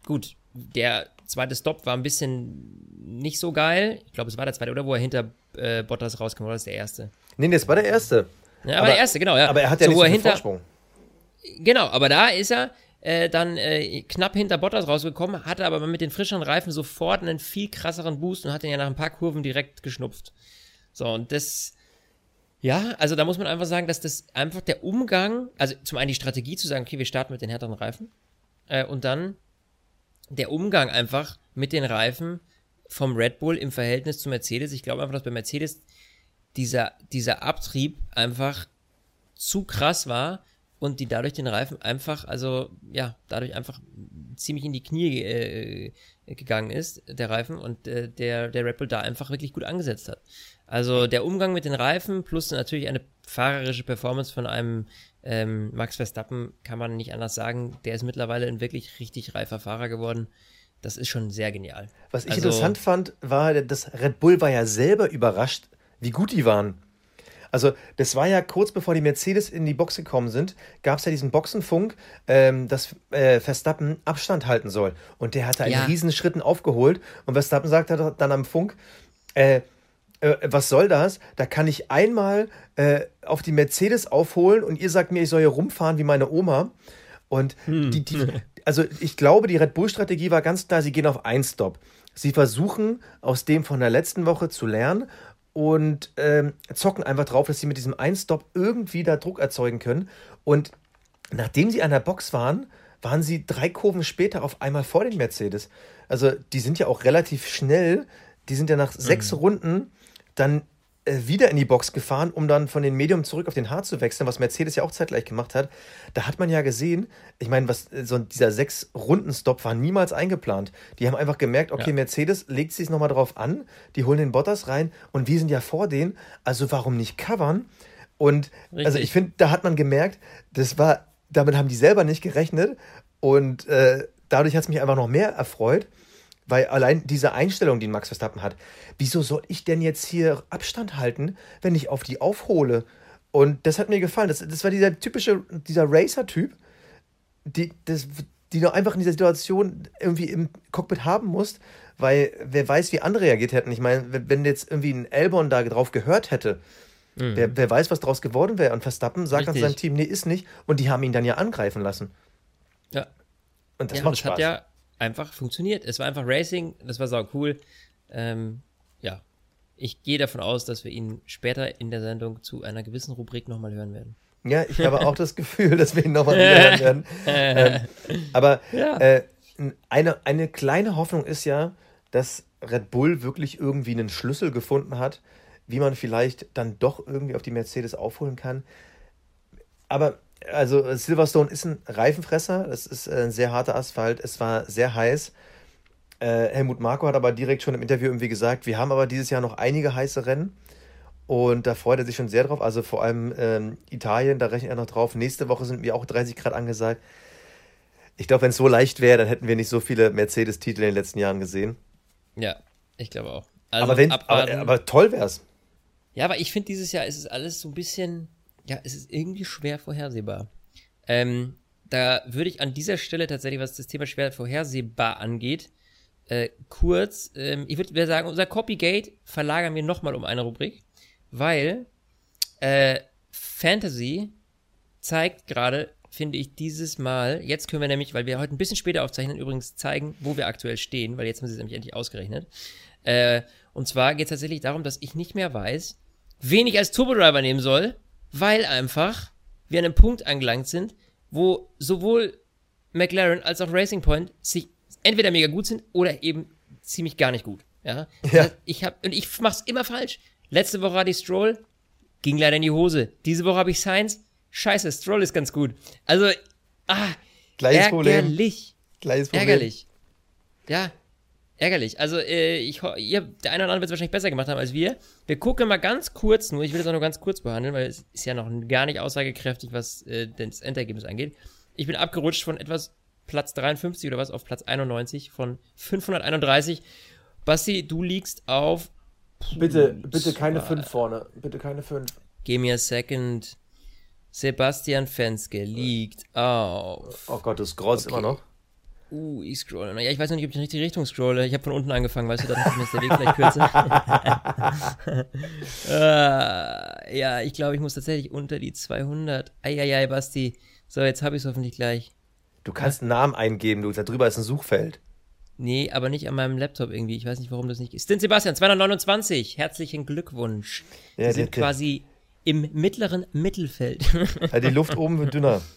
gut, der zweite Stop war ein bisschen nicht so geil. Ich glaube, es war der zweite, oder wo er hinter äh, Bottas rauskam, oder das der erste? Nee, das war der erste. Ja, aber, aber der erste, genau, ja. Aber er hat ja so, nicht so einen hinter, Vorsprung. Genau, aber da ist er äh, dann äh, knapp hinter Bottas rausgekommen, hatte aber mit den frischeren Reifen sofort einen viel krasseren Boost und hat ihn ja nach ein paar Kurven direkt geschnupft. So, und das, ja, also da muss man einfach sagen, dass das einfach der Umgang, also zum einen die Strategie zu sagen, okay, wir starten mit den härteren Reifen äh, und dann der Umgang einfach mit den Reifen vom Red Bull im Verhältnis zu Mercedes. Ich glaube einfach, dass bei Mercedes dieser, dieser Abtrieb einfach zu krass war und die dadurch den Reifen einfach, also ja, dadurch einfach ziemlich in die Knie äh, gegangen ist, der Reifen, und äh, der, der Red Bull da einfach wirklich gut angesetzt hat. Also der Umgang mit den Reifen plus natürlich eine fahrerische Performance von einem ähm, Max Verstappen kann man nicht anders sagen. Der ist mittlerweile ein wirklich richtig reifer Fahrer geworden. Das ist schon sehr genial. Was ich also, interessant fand, war, dass Red Bull war ja selber überrascht, wie gut die waren. Also, das war ja kurz bevor die Mercedes in die Box gekommen sind, gab es ja diesen Boxenfunk, ähm, dass äh, Verstappen Abstand halten soll. Und der hat da ja. in Riesenschritten aufgeholt. Und Verstappen sagt dann am Funk, äh, äh, was soll das? Da kann ich einmal äh, auf die Mercedes aufholen und ihr sagt mir, ich soll hier rumfahren wie meine Oma. Und hm. die, die, also ich glaube, die Red Bull-Strategie war ganz klar, sie gehen auf einen Stop. Sie versuchen aus dem von der letzten Woche zu lernen und ähm, zocken einfach drauf, dass sie mit diesem Einstop irgendwie da Druck erzeugen können. Und nachdem sie an der Box waren, waren sie drei Kurven später auf einmal vor den Mercedes. Also die sind ja auch relativ schnell. Die sind ja nach mhm. sechs Runden dann wieder in die Box gefahren, um dann von den Medium zurück auf den Hard zu wechseln, was Mercedes ja auch zeitgleich gemacht hat. Da hat man ja gesehen, ich meine, was äh, so dieser sechs Runden Stop war niemals eingeplant. Die haben einfach gemerkt, okay, ja. Mercedes legt sich nochmal drauf an, die holen den Bottas rein und wir sind ja vor denen, also warum nicht covern? Und Richtig. also ich finde, da hat man gemerkt, das war, damit haben die selber nicht gerechnet und äh, dadurch hat es mich einfach noch mehr erfreut. Weil allein diese Einstellung, die Max Verstappen hat, wieso soll ich denn jetzt hier Abstand halten, wenn ich auf die aufhole? Und das hat mir gefallen. Das, das war dieser typische, dieser Racer-Typ, die, das, die du einfach in dieser Situation irgendwie im Cockpit haben musst, weil wer weiß, wie andere reagiert hätten. Ich meine, wenn jetzt irgendwie ein Elbon da drauf gehört hätte, mhm. wer, wer weiß, was draus geworden wäre. Und Verstappen sagt Richtig. dann seinem Team, nee, ist nicht. Und die haben ihn dann ja angreifen lassen. Ja. Und das ja, macht das Spaß. Hat ja einfach funktioniert. Es war einfach Racing, das war sau cool. Ähm, ja, ich gehe davon aus, dass wir ihn später in der Sendung zu einer gewissen Rubrik nochmal hören werden. Ja, ich habe auch das Gefühl, dass wir ihn nochmal wieder werden. ähm, aber ja. äh, eine, eine kleine Hoffnung ist ja, dass Red Bull wirklich irgendwie einen Schlüssel gefunden hat, wie man vielleicht dann doch irgendwie auf die Mercedes aufholen kann. Aber also Silverstone ist ein Reifenfresser, das ist ein sehr harter Asphalt, es war sehr heiß. Äh, Helmut Marko hat aber direkt schon im Interview irgendwie gesagt, wir haben aber dieses Jahr noch einige heiße Rennen. Und da freut er sich schon sehr drauf. Also vor allem ähm, Italien, da rechnet er noch drauf. Nächste Woche sind wir auch 30 Grad angesagt. Ich glaube, wenn es so leicht wäre, dann hätten wir nicht so viele Mercedes-Titel in den letzten Jahren gesehen. Ja, ich glaube auch. Also aber, wenn, aber, aber, toll wäre es. Ja, aber ich finde, dieses Jahr ist es alles so ein bisschen, ja, es ist irgendwie schwer vorhersehbar. Ähm, da würde ich an dieser Stelle tatsächlich, was das Thema schwer vorhersehbar angeht, äh, kurz, ähm, ich würde sagen, unser Copygate verlagern wir nochmal um eine Rubrik weil äh, Fantasy zeigt gerade, finde ich, dieses Mal, jetzt können wir nämlich, weil wir heute ein bisschen später aufzeichnen, übrigens zeigen, wo wir aktuell stehen, weil jetzt haben sie es nämlich endlich ausgerechnet. Äh, und zwar geht es tatsächlich darum, dass ich nicht mehr weiß, wen ich als Turbodriver nehmen soll, weil einfach wir an einem Punkt angelangt sind, wo sowohl McLaren als auch Racing Point sich entweder mega gut sind oder eben ziemlich gar nicht gut. Ja. ja. Ich habe und ich mach's immer falsch. Letzte Woche hatte ich Stroll, ging leider in die Hose. Diese Woche habe ich Science. Scheiße, Stroll ist ganz gut. Also, ah, Gleiches ärgerlich. Problem. Gleiches Problem. Ärgerlich. Ja, ärgerlich. Also, äh, ich, ihr, der eine oder andere wird es wahrscheinlich besser gemacht haben als wir. Wir gucken mal ganz kurz nur, ich will das auch nur ganz kurz behandeln, weil es ist ja noch gar nicht aussagekräftig, was äh, das Endergebnis angeht. Ich bin abgerutscht von etwas Platz 53 oder was auf Platz 91 von 531. Basti, du liegst auf Bitte, bitte keine 5 vorne. Bitte keine 5. Give me a second. Sebastian Fenske liegt auf. Oh Gott, du scrollst okay. immer noch. Uh, ich scrolle. Ja, ich weiß noch nicht, ob ich in die richtige Richtung scrolle. Ich habe von unten angefangen, weißt du, dann ist der Weg vielleicht kürzer. uh, ja, ich glaube, ich muss tatsächlich unter die 200. Eieiei, Basti. So, jetzt habe ich es hoffentlich gleich. Du kannst einen Namen eingeben, du. Da drüber ist ein Suchfeld. Nee, aber nicht an meinem Laptop irgendwie. Ich weiß nicht, warum das nicht ist. Stint Sebastian, 229. Herzlichen Glückwunsch. Ja, Sie sind quasi im mittleren Mittelfeld. Ja, die Luft oben wird dünner.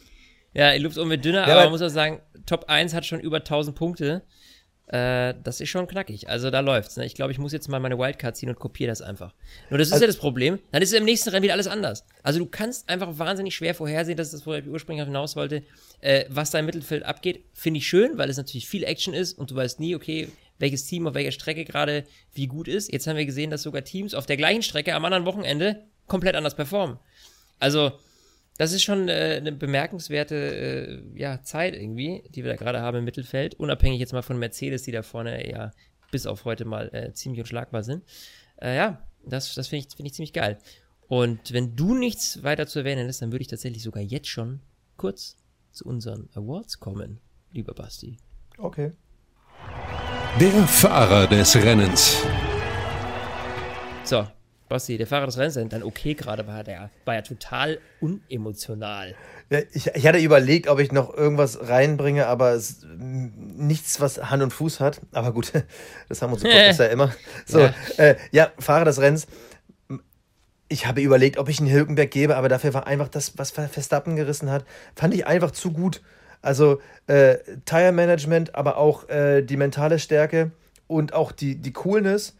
Ja, die Luft oben wird dünner, ja, aber man muss auch sagen, Top 1 hat schon über 1000 Punkte. Äh, das ist schon knackig. Also da läuft's. Ne? Ich glaube, ich muss jetzt mal meine Wildcard ziehen und kopiere das einfach. Nur das ist also, ja das Problem. Dann ist im nächsten Rennen wieder alles anders. Also du kannst einfach wahnsinnig schwer vorhersehen, dass das, wo ich ursprünglich hinaus wollte, äh, was da im Mittelfeld abgeht. Finde ich schön, weil es natürlich viel Action ist und du weißt nie, okay, welches Team auf welcher Strecke gerade wie gut ist. Jetzt haben wir gesehen, dass sogar Teams auf der gleichen Strecke am anderen Wochenende komplett anders performen. Also das ist schon äh, eine bemerkenswerte äh, ja, Zeit irgendwie, die wir da gerade haben im Mittelfeld. Unabhängig jetzt mal von Mercedes, die da vorne ja bis auf heute mal äh, ziemlich unschlagbar sind. Äh, ja, das, das finde ich, find ich ziemlich geil. Und wenn du nichts weiter zu erwähnen hast, dann würde ich tatsächlich sogar jetzt schon kurz zu unseren Awards kommen, lieber Basti. Okay. Der Fahrer des Rennens. So, Basti, der Fahrer des Rennens, dann okay gerade war, der war ja total unemotional. Ich, ich, hatte überlegt, ob ich noch irgendwas reinbringe, aber es, nichts, was Hand und Fuß hat. Aber gut, das haben unsere Podcasts ja immer. So, ja. Äh, ja, Fahrer des Rennens. Ich habe überlegt, ob ich einen Hülkenberg gebe, aber dafür war einfach das, was Verstappen gerissen hat, fand ich einfach zu gut. Also äh, Tire Management, aber auch äh, die mentale Stärke und auch die, die Coolness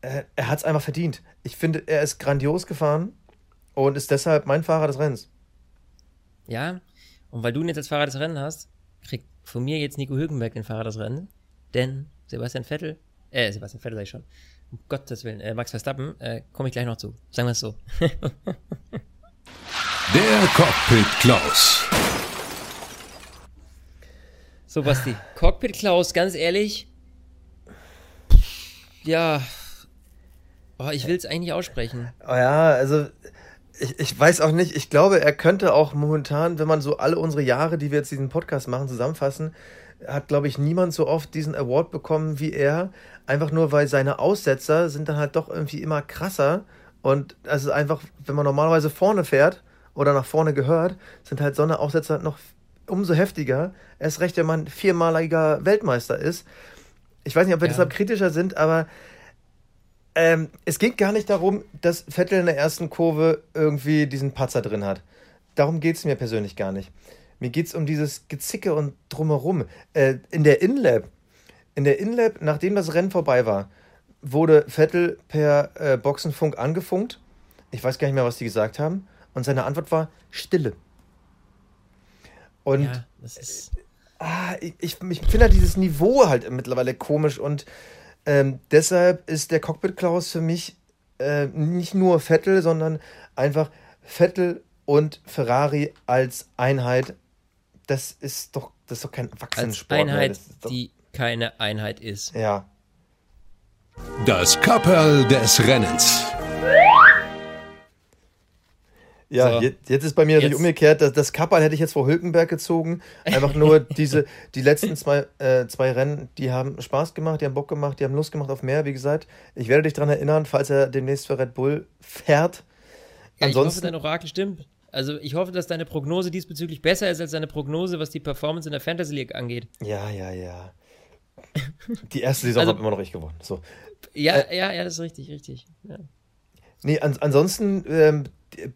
äh, er hat es einfach verdient. Ich finde, er ist grandios gefahren und ist deshalb mein Fahrer des Rennens. Ja, und weil du ihn jetzt als Fahrer des Rennens hast, kriegt von mir jetzt Nico Hülkenberg den Fahrer des Rennens, denn Sebastian Vettel, äh, Sebastian Vettel sag ich schon, um Gottes Willen, äh, Max Verstappen, äh, komme ich gleich noch zu. Sagen wir es so. Der Cockpit Klaus. So, Basti. Cockpit Klaus, ganz ehrlich. Ja, Oh, ich will es eigentlich aussprechen. Oh ja, also ich, ich weiß auch nicht, ich glaube, er könnte auch momentan, wenn man so alle unsere Jahre, die wir jetzt diesen Podcast machen, zusammenfassen, hat, glaube ich, niemand so oft diesen Award bekommen wie er. Einfach nur, weil seine Aussetzer sind dann halt doch irgendwie immer krasser. Und also einfach, wenn man normalerweise vorne fährt oder nach vorne gehört, sind halt so eine Aussetzer noch umso heftiger. Erst recht, wenn man viermaliger Weltmeister ist. Ich weiß nicht, ob wir ja. deshalb kritischer sind, aber Ähm, es geht gar nicht darum, dass Vettel in der ersten Kurve irgendwie diesen Patzer drin hat. Darum geht es mir persönlich gar nicht. Mir geht es um dieses Gezicke und drumherum. Äh, in der InLab, in der InLab, nachdem das Rennen vorbei war, wurde Vettel per äh, Boxenfunk angefunkt. Ich weiß gar nicht mehr, was die gesagt haben. Und seine Antwort war Stille. Und ja, ist... ah, ich, ich, ich finde halt dieses Niveau halt mittlerweile komisch und ähm, deshalb ist der Cockpit Klaus für mich äh, nicht nur Vettel, sondern einfach Vettel und Ferrari als Einheit. Das ist doch, das ist doch kein Erwachsenensport. Als Einheit, die keine Einheit ist. Ja. Das Kapperl des Rennens. Ja, so. jetzt, jetzt, ist bei mir natürlich umgekehrt. Das, das Kapperl hätte ich jetzt vor Hülkenberg gezogen. Einfach nur diese, die letzten zwei, äh, zwei Rennen, die haben Spaß gemacht, die haben Bock gemacht, die haben Lust gemacht auf mehr. Wie gesagt, ich werde dich daran erinnern, falls er demnächst für Red Bull fährt. Ja, Ansonsten, ich hoffe, dein Orakel stimmt. Also ich hoffe, dass deine Prognose diesbezüglich besser ist als deine Prognose, was die Performance in der Fantasy League angeht. Ja, ja, ja. Die erste Saison also, hat immer noch ich gewonnen. So. Ja, äh, ja, ja, das ist richtig, richtig. Ja. Nee, an, ansonsten ähm,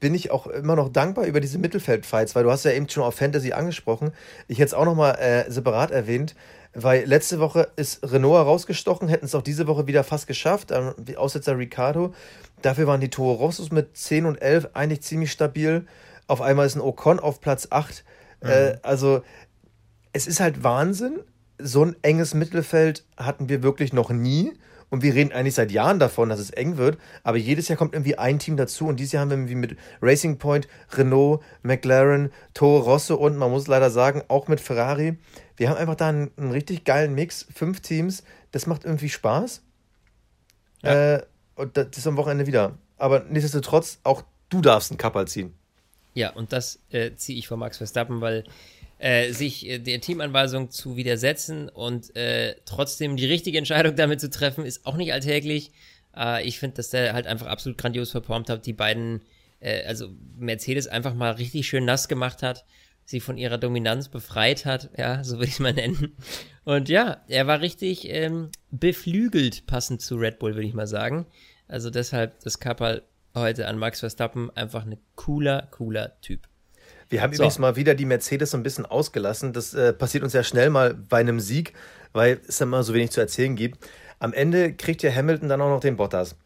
bin ich auch immer noch dankbar über diese Mittelfeldfights, weil du hast ja eben schon auf Fantasy angesprochen. Ich hätte es auch nochmal äh, separat erwähnt, weil letzte Woche ist Renault herausgestochen, hätten es auch diese Woche wieder fast geschafft, ähm, Aussetzer Ricardo. Dafür waren die Toro Rossos mit 10 und 11 eigentlich ziemlich stabil. Auf einmal ist ein Ocon auf Platz 8. Mhm. Äh, also es ist halt Wahnsinn. So ein enges Mittelfeld hatten wir wirklich noch nie. Und wir reden eigentlich seit Jahren davon, dass es eng wird. Aber jedes Jahr kommt irgendwie ein Team dazu. Und dieses Jahr haben wir irgendwie mit Racing Point, Renault, McLaren, Toro Rosso und man muss leider sagen, auch mit Ferrari. Wir haben einfach da einen, einen richtig geilen Mix. Fünf Teams. Das macht irgendwie Spaß. Ja. Äh, und das ist am Wochenende wieder. Aber nichtsdestotrotz, auch du darfst einen Kapperl ziehen. Ja, und das äh, ziehe ich vor Max Verstappen, weil äh, sich äh, der Teamanweisung zu widersetzen und äh, trotzdem die richtige Entscheidung damit zu treffen, ist auch nicht alltäglich. Äh, ich finde, dass der halt einfach absolut grandios performt hat, die beiden, äh, also Mercedes einfach mal richtig schön nass gemacht hat, sie von ihrer Dominanz befreit hat, ja, so würde ich es mal nennen. Und ja, er war richtig ähm, beflügelt, passend zu Red Bull, würde ich mal sagen. Also deshalb das Kapperl heute an Max Verstappen einfach ein cooler, cooler Typ. Wir haben so. übrigens mal wieder die Mercedes so ein bisschen ausgelassen. Das äh, passiert uns ja schnell mal bei einem Sieg, weil es dann immer so wenig zu erzählen gibt. Am Ende kriegt ja Hamilton dann auch noch den Bottas.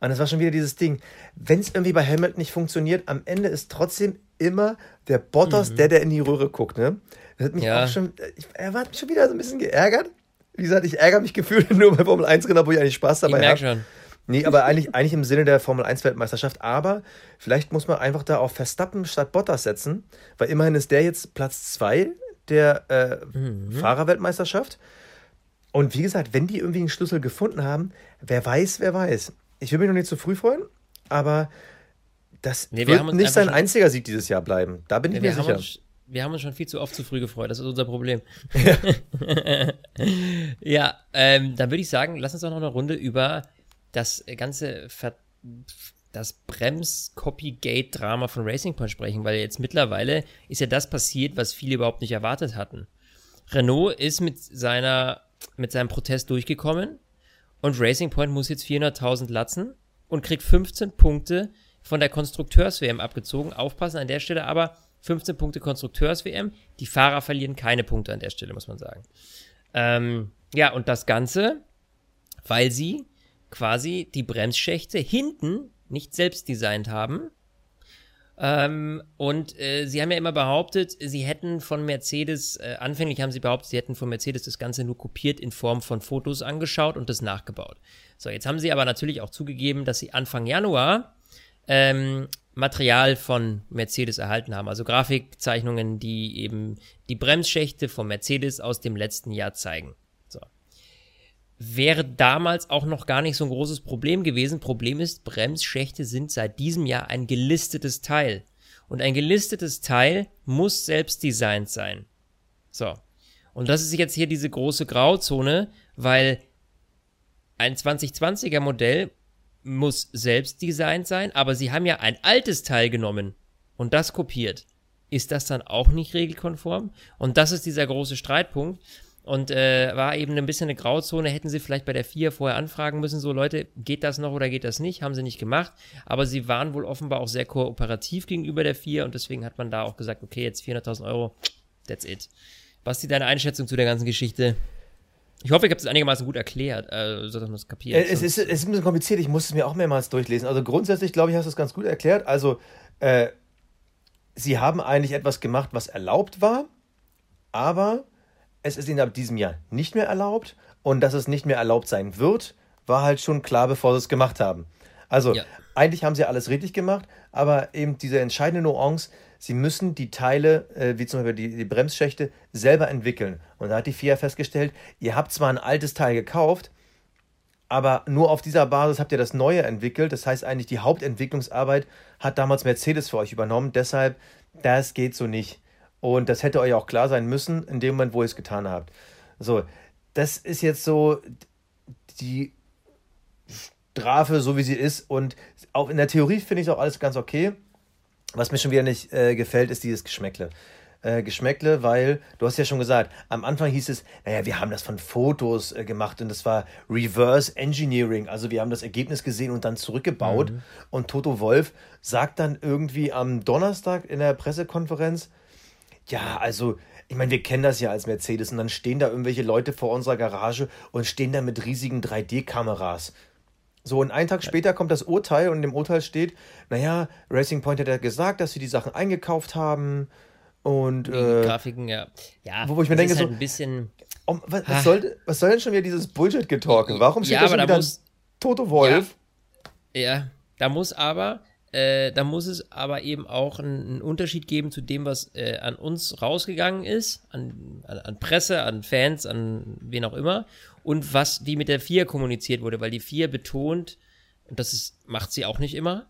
Und es war schon wieder dieses Ding. Wenn es irgendwie bei Hamilton nicht funktioniert, am Ende ist trotzdem immer der Bottas, mhm. der, der in die Röhre guckt. Ne? Das hat mich ja. auch schon, ich, er war schon wieder so ein bisschen geärgert. Wie gesagt, ich ärgere mich gefühlt nur bei Formel 1 Rennen, wo ich eigentlich Spaß dabei habe. Nee, aber eigentlich, eigentlich im Sinne der Formel 1 Weltmeisterschaft. Aber vielleicht muss man einfach da auf Verstappen statt Bottas setzen, weil immerhin ist der jetzt Platz 2 der äh, mhm. Fahrerweltmeisterschaft. Und wie gesagt, wenn die irgendwie einen Schlüssel gefunden haben, wer weiß, wer weiß. Ich will mich noch nicht zu früh freuen, aber das nee, wird nicht sein einziger Sieg dieses Jahr bleiben. Da bin ich nee, mir sicher. Uns, wir haben uns schon viel zu oft zu früh gefreut. Das ist unser Problem. Ja, ja ähm, dann würde ich sagen, lass uns doch noch eine Runde über das ganze Ver das Brems-Copygate-Drama von Racing Point sprechen, weil jetzt mittlerweile ist ja das passiert, was viele überhaupt nicht erwartet hatten. Renault ist mit seiner mit seinem Protest durchgekommen und Racing Point muss jetzt 400.000 latzen und kriegt 15 Punkte von der Konstrukteurs-WM abgezogen. Aufpassen an der Stelle aber 15 Punkte Konstrukteurs-WM. Die Fahrer verlieren keine Punkte an der Stelle, muss man sagen. Ähm, ja, und das Ganze, weil sie quasi die Bremsschächte hinten nicht selbst designt haben. Ähm, und äh, sie haben ja immer behauptet, sie hätten von Mercedes, äh, anfänglich haben sie behauptet, sie hätten von Mercedes das Ganze nur kopiert in Form von Fotos angeschaut und das nachgebaut. So, jetzt haben sie aber natürlich auch zugegeben, dass sie Anfang Januar ähm, Material von Mercedes erhalten haben, also Grafikzeichnungen, die eben die Bremsschächte von Mercedes aus dem letzten Jahr zeigen wäre damals auch noch gar nicht so ein großes Problem gewesen. Problem ist, Bremsschächte sind seit diesem Jahr ein gelistetes Teil. Und ein gelistetes Teil muss selbst designt sein. So. Und das ist jetzt hier diese große Grauzone, weil ein 2020er Modell muss selbst designt sein, aber sie haben ja ein altes Teil genommen und das kopiert. Ist das dann auch nicht regelkonform? Und das ist dieser große Streitpunkt. Und äh, war eben ein bisschen eine Grauzone. Hätten sie vielleicht bei der 4 vorher anfragen müssen, so Leute, geht das noch oder geht das nicht? Haben sie nicht gemacht. Aber sie waren wohl offenbar auch sehr kooperativ gegenüber der 4 und deswegen hat man da auch gesagt, okay, jetzt 400.000 Euro, that's it. Was ist deine Einschätzung zu der ganzen Geschichte? Ich hoffe, ich habe es einigermaßen gut erklärt, äh, so dass man es kapiert. Äh, es, ist, es ist ein bisschen kompliziert, ich muss es mir auch mehrmals durchlesen. Also grundsätzlich, glaube ich, hast du es ganz gut erklärt. Also, äh, sie haben eigentlich etwas gemacht, was erlaubt war, aber es ist ihnen ab diesem Jahr nicht mehr erlaubt und dass es nicht mehr erlaubt sein wird, war halt schon klar, bevor sie es gemacht haben. Also ja. eigentlich haben sie alles richtig gemacht, aber eben diese entscheidende Nuance, sie müssen die Teile, äh, wie zum Beispiel die, die Bremsschächte, selber entwickeln. Und da hat die FIA festgestellt, ihr habt zwar ein altes Teil gekauft, aber nur auf dieser Basis habt ihr das Neue entwickelt. Das heißt eigentlich, die Hauptentwicklungsarbeit hat damals Mercedes für euch übernommen. Deshalb, das geht so nicht. Und das hätte euch auch klar sein müssen, in dem Moment, wo ihr es getan habt. So, das ist jetzt so die Strafe, so wie sie ist. Und auch in der Theorie finde ich auch alles ganz okay. Was mir schon wieder nicht äh, gefällt, ist dieses Geschmäckle. Äh, Geschmäckle, weil du hast ja schon gesagt, am Anfang hieß es, naja, wir haben das von Fotos äh, gemacht und das war Reverse Engineering. Also wir haben das Ergebnis gesehen und dann zurückgebaut. Mhm. Und Toto Wolf sagt dann irgendwie am Donnerstag in der Pressekonferenz, ja, also, ich meine, wir kennen das ja als Mercedes und dann stehen da irgendwelche Leute vor unserer Garage und stehen da mit riesigen 3D-Kameras. So, und einen Tag später kommt das Urteil und im Urteil steht, naja, Racing Point hat ja gesagt, dass sie die Sachen eingekauft haben und. Äh, Grafiken, ja. Ja, wo, wo ich mir denke, halt so. ein bisschen. Oh, was, was, soll, was soll denn schon wieder dieses Bullshit-Getalken? Warum steht ja, da schon wieder muss, Toto Wolf? Ja, ja, da muss aber äh, da muss es aber eben auch einen, Unterschied geben zu dem, was äh, an uns rausgegangen ist, an, an, an, Presse, an Fans, an wen auch immer, und was wie mit der Vier kommuniziert wurde, weil die Vier betont, und das ist, macht sie auch nicht immer,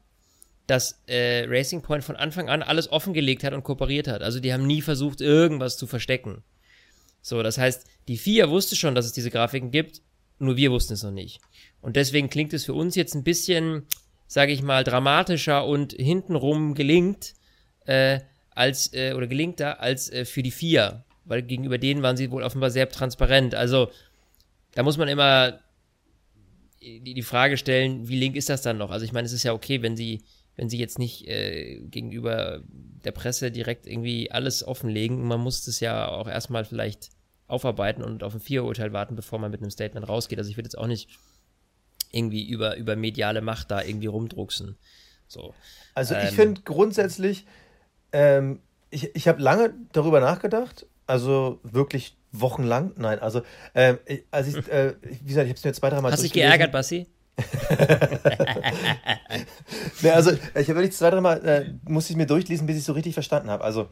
dass äh, Racing Point von Anfang an alles offengelegt hat und kooperiert hat. Also die haben nie versucht, irgendwas zu verstecken. So, das heißt, die Vier wusste schon, dass es diese Grafiken gibt, nur wir wussten es noch nicht. Und deswegen klingt es für uns jetzt ein bisschen, sage ich mal, dramatischer und hintenrum gelingt, äh, als, äh, oder gelingt da, als äh, für die vier. Weil gegenüber denen waren sie wohl offenbar sehr transparent. Also, da muss man immer die, die Frage stellen, wie link ist das dann noch? Also, ich meine, es ist ja okay, wenn sie, wenn sie jetzt nicht äh, gegenüber der Presse direkt irgendwie alles offenlegen. Man muss das ja auch erstmal vielleicht aufarbeiten und auf ein Vier-Urteil warten, bevor man mit einem Statement rausgeht. Also, ich würde jetzt auch nicht irgendwie über, über mediale Macht da irgendwie rumdrucksen. So. Also ich ähm, finde grundsätzlich, ähm, ich, ich habe lange darüber nachgedacht, also wirklich wochenlang, nein, also ähm, als ich, äh, wie gesagt, ich habe es mir zwei, dreimal Hast du dich geärgert, Bassi? ne, also ich habe wirklich zwei, dreimal, äh, musste ich mir durchlesen, bis ich es so richtig verstanden habe. Also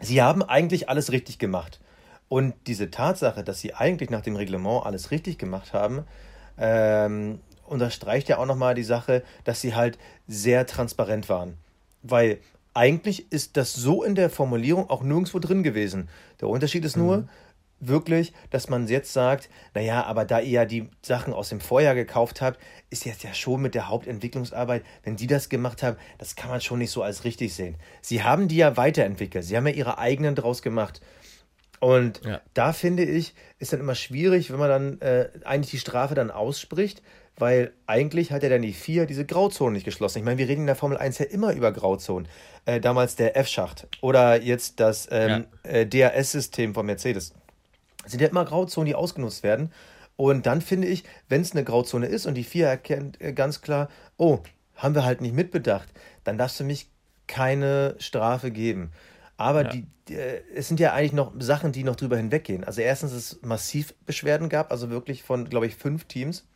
sie haben eigentlich alles richtig gemacht. Und diese Tatsache, dass sie eigentlich nach dem Reglement alles richtig gemacht haben, ähm, unterstreicht ja auch nochmal die Sache, dass sie halt sehr transparent waren. Weil eigentlich ist das so in der Formulierung auch nirgendwo drin gewesen. Der Unterschied ist nur, mhm. wirklich, dass man jetzt sagt, naja, aber da ihr ja die Sachen aus dem Vorjahr gekauft habt, ist jetzt ja schon mit der Hauptentwicklungsarbeit, wenn die das gemacht haben, das kann man schon nicht so als richtig sehen. Sie haben die ja weiterentwickelt, sie haben ja ihre eigenen draus gemacht. Und ja. da finde ich, ist dann immer schwierig, wenn man dann äh, eigentlich die Strafe dann ausspricht, weil eigentlich hat ja dann die vier diese Grauzone nicht geschlossen. Ich meine, wir reden in der Formel 1 ja immer über Grauzonen. Äh, damals der F-Schacht oder jetzt das ähm, ja. äh, DRS-System von Mercedes. Sind ja immer Grauzonen, die ausgenutzt werden. Und dann finde ich, wenn es eine Grauzone ist und die vier erkennt äh, ganz klar, oh, haben wir halt nicht mitbedacht, dann darf es für mich keine Strafe geben. Aber ja. die, äh, es sind ja eigentlich noch Sachen, die noch drüber hinweggehen. Also erstens, dass es massiv Beschwerden gab, also wirklich von, glaube ich, fünf Teams.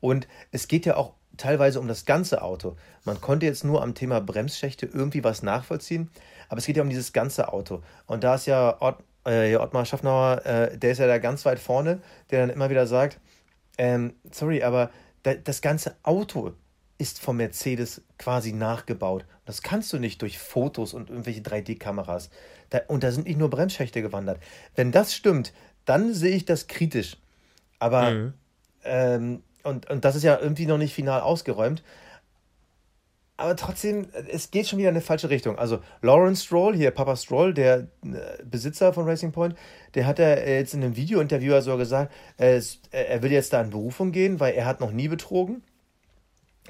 Und es geht ja auch teilweise um das ganze Auto. Man konnte jetzt nur am Thema Bremsschächte irgendwie was nachvollziehen, aber es geht ja um dieses ganze Auto. Und da ist ja Ott, äh, Ottmar Schaffnauer, äh, der ist ja da ganz weit vorne, der dann immer wieder sagt, ähm, sorry, aber da, das ganze Auto ist vom Mercedes quasi nachgebaut. Das kannst du nicht durch Fotos und irgendwelche 3D-Kameras. Da, und da sind nicht nur Bremsschächte gewandert. Wenn das stimmt, dann sehe ich das kritisch. Aber, mhm. ähm, und, und das ist ja irgendwie noch nicht final ausgeräumt. aber trotzdem, es geht schon wieder in eine falsche Richtung. Also Lawrence Stroll, hier Papa Stroll, der äh, Besitzer von Racing Point, der hat ja jetzt in einem Video-Interview so gesagt, äh, er will jetzt da in Berufung gehen, weil er hat noch nie betrogen.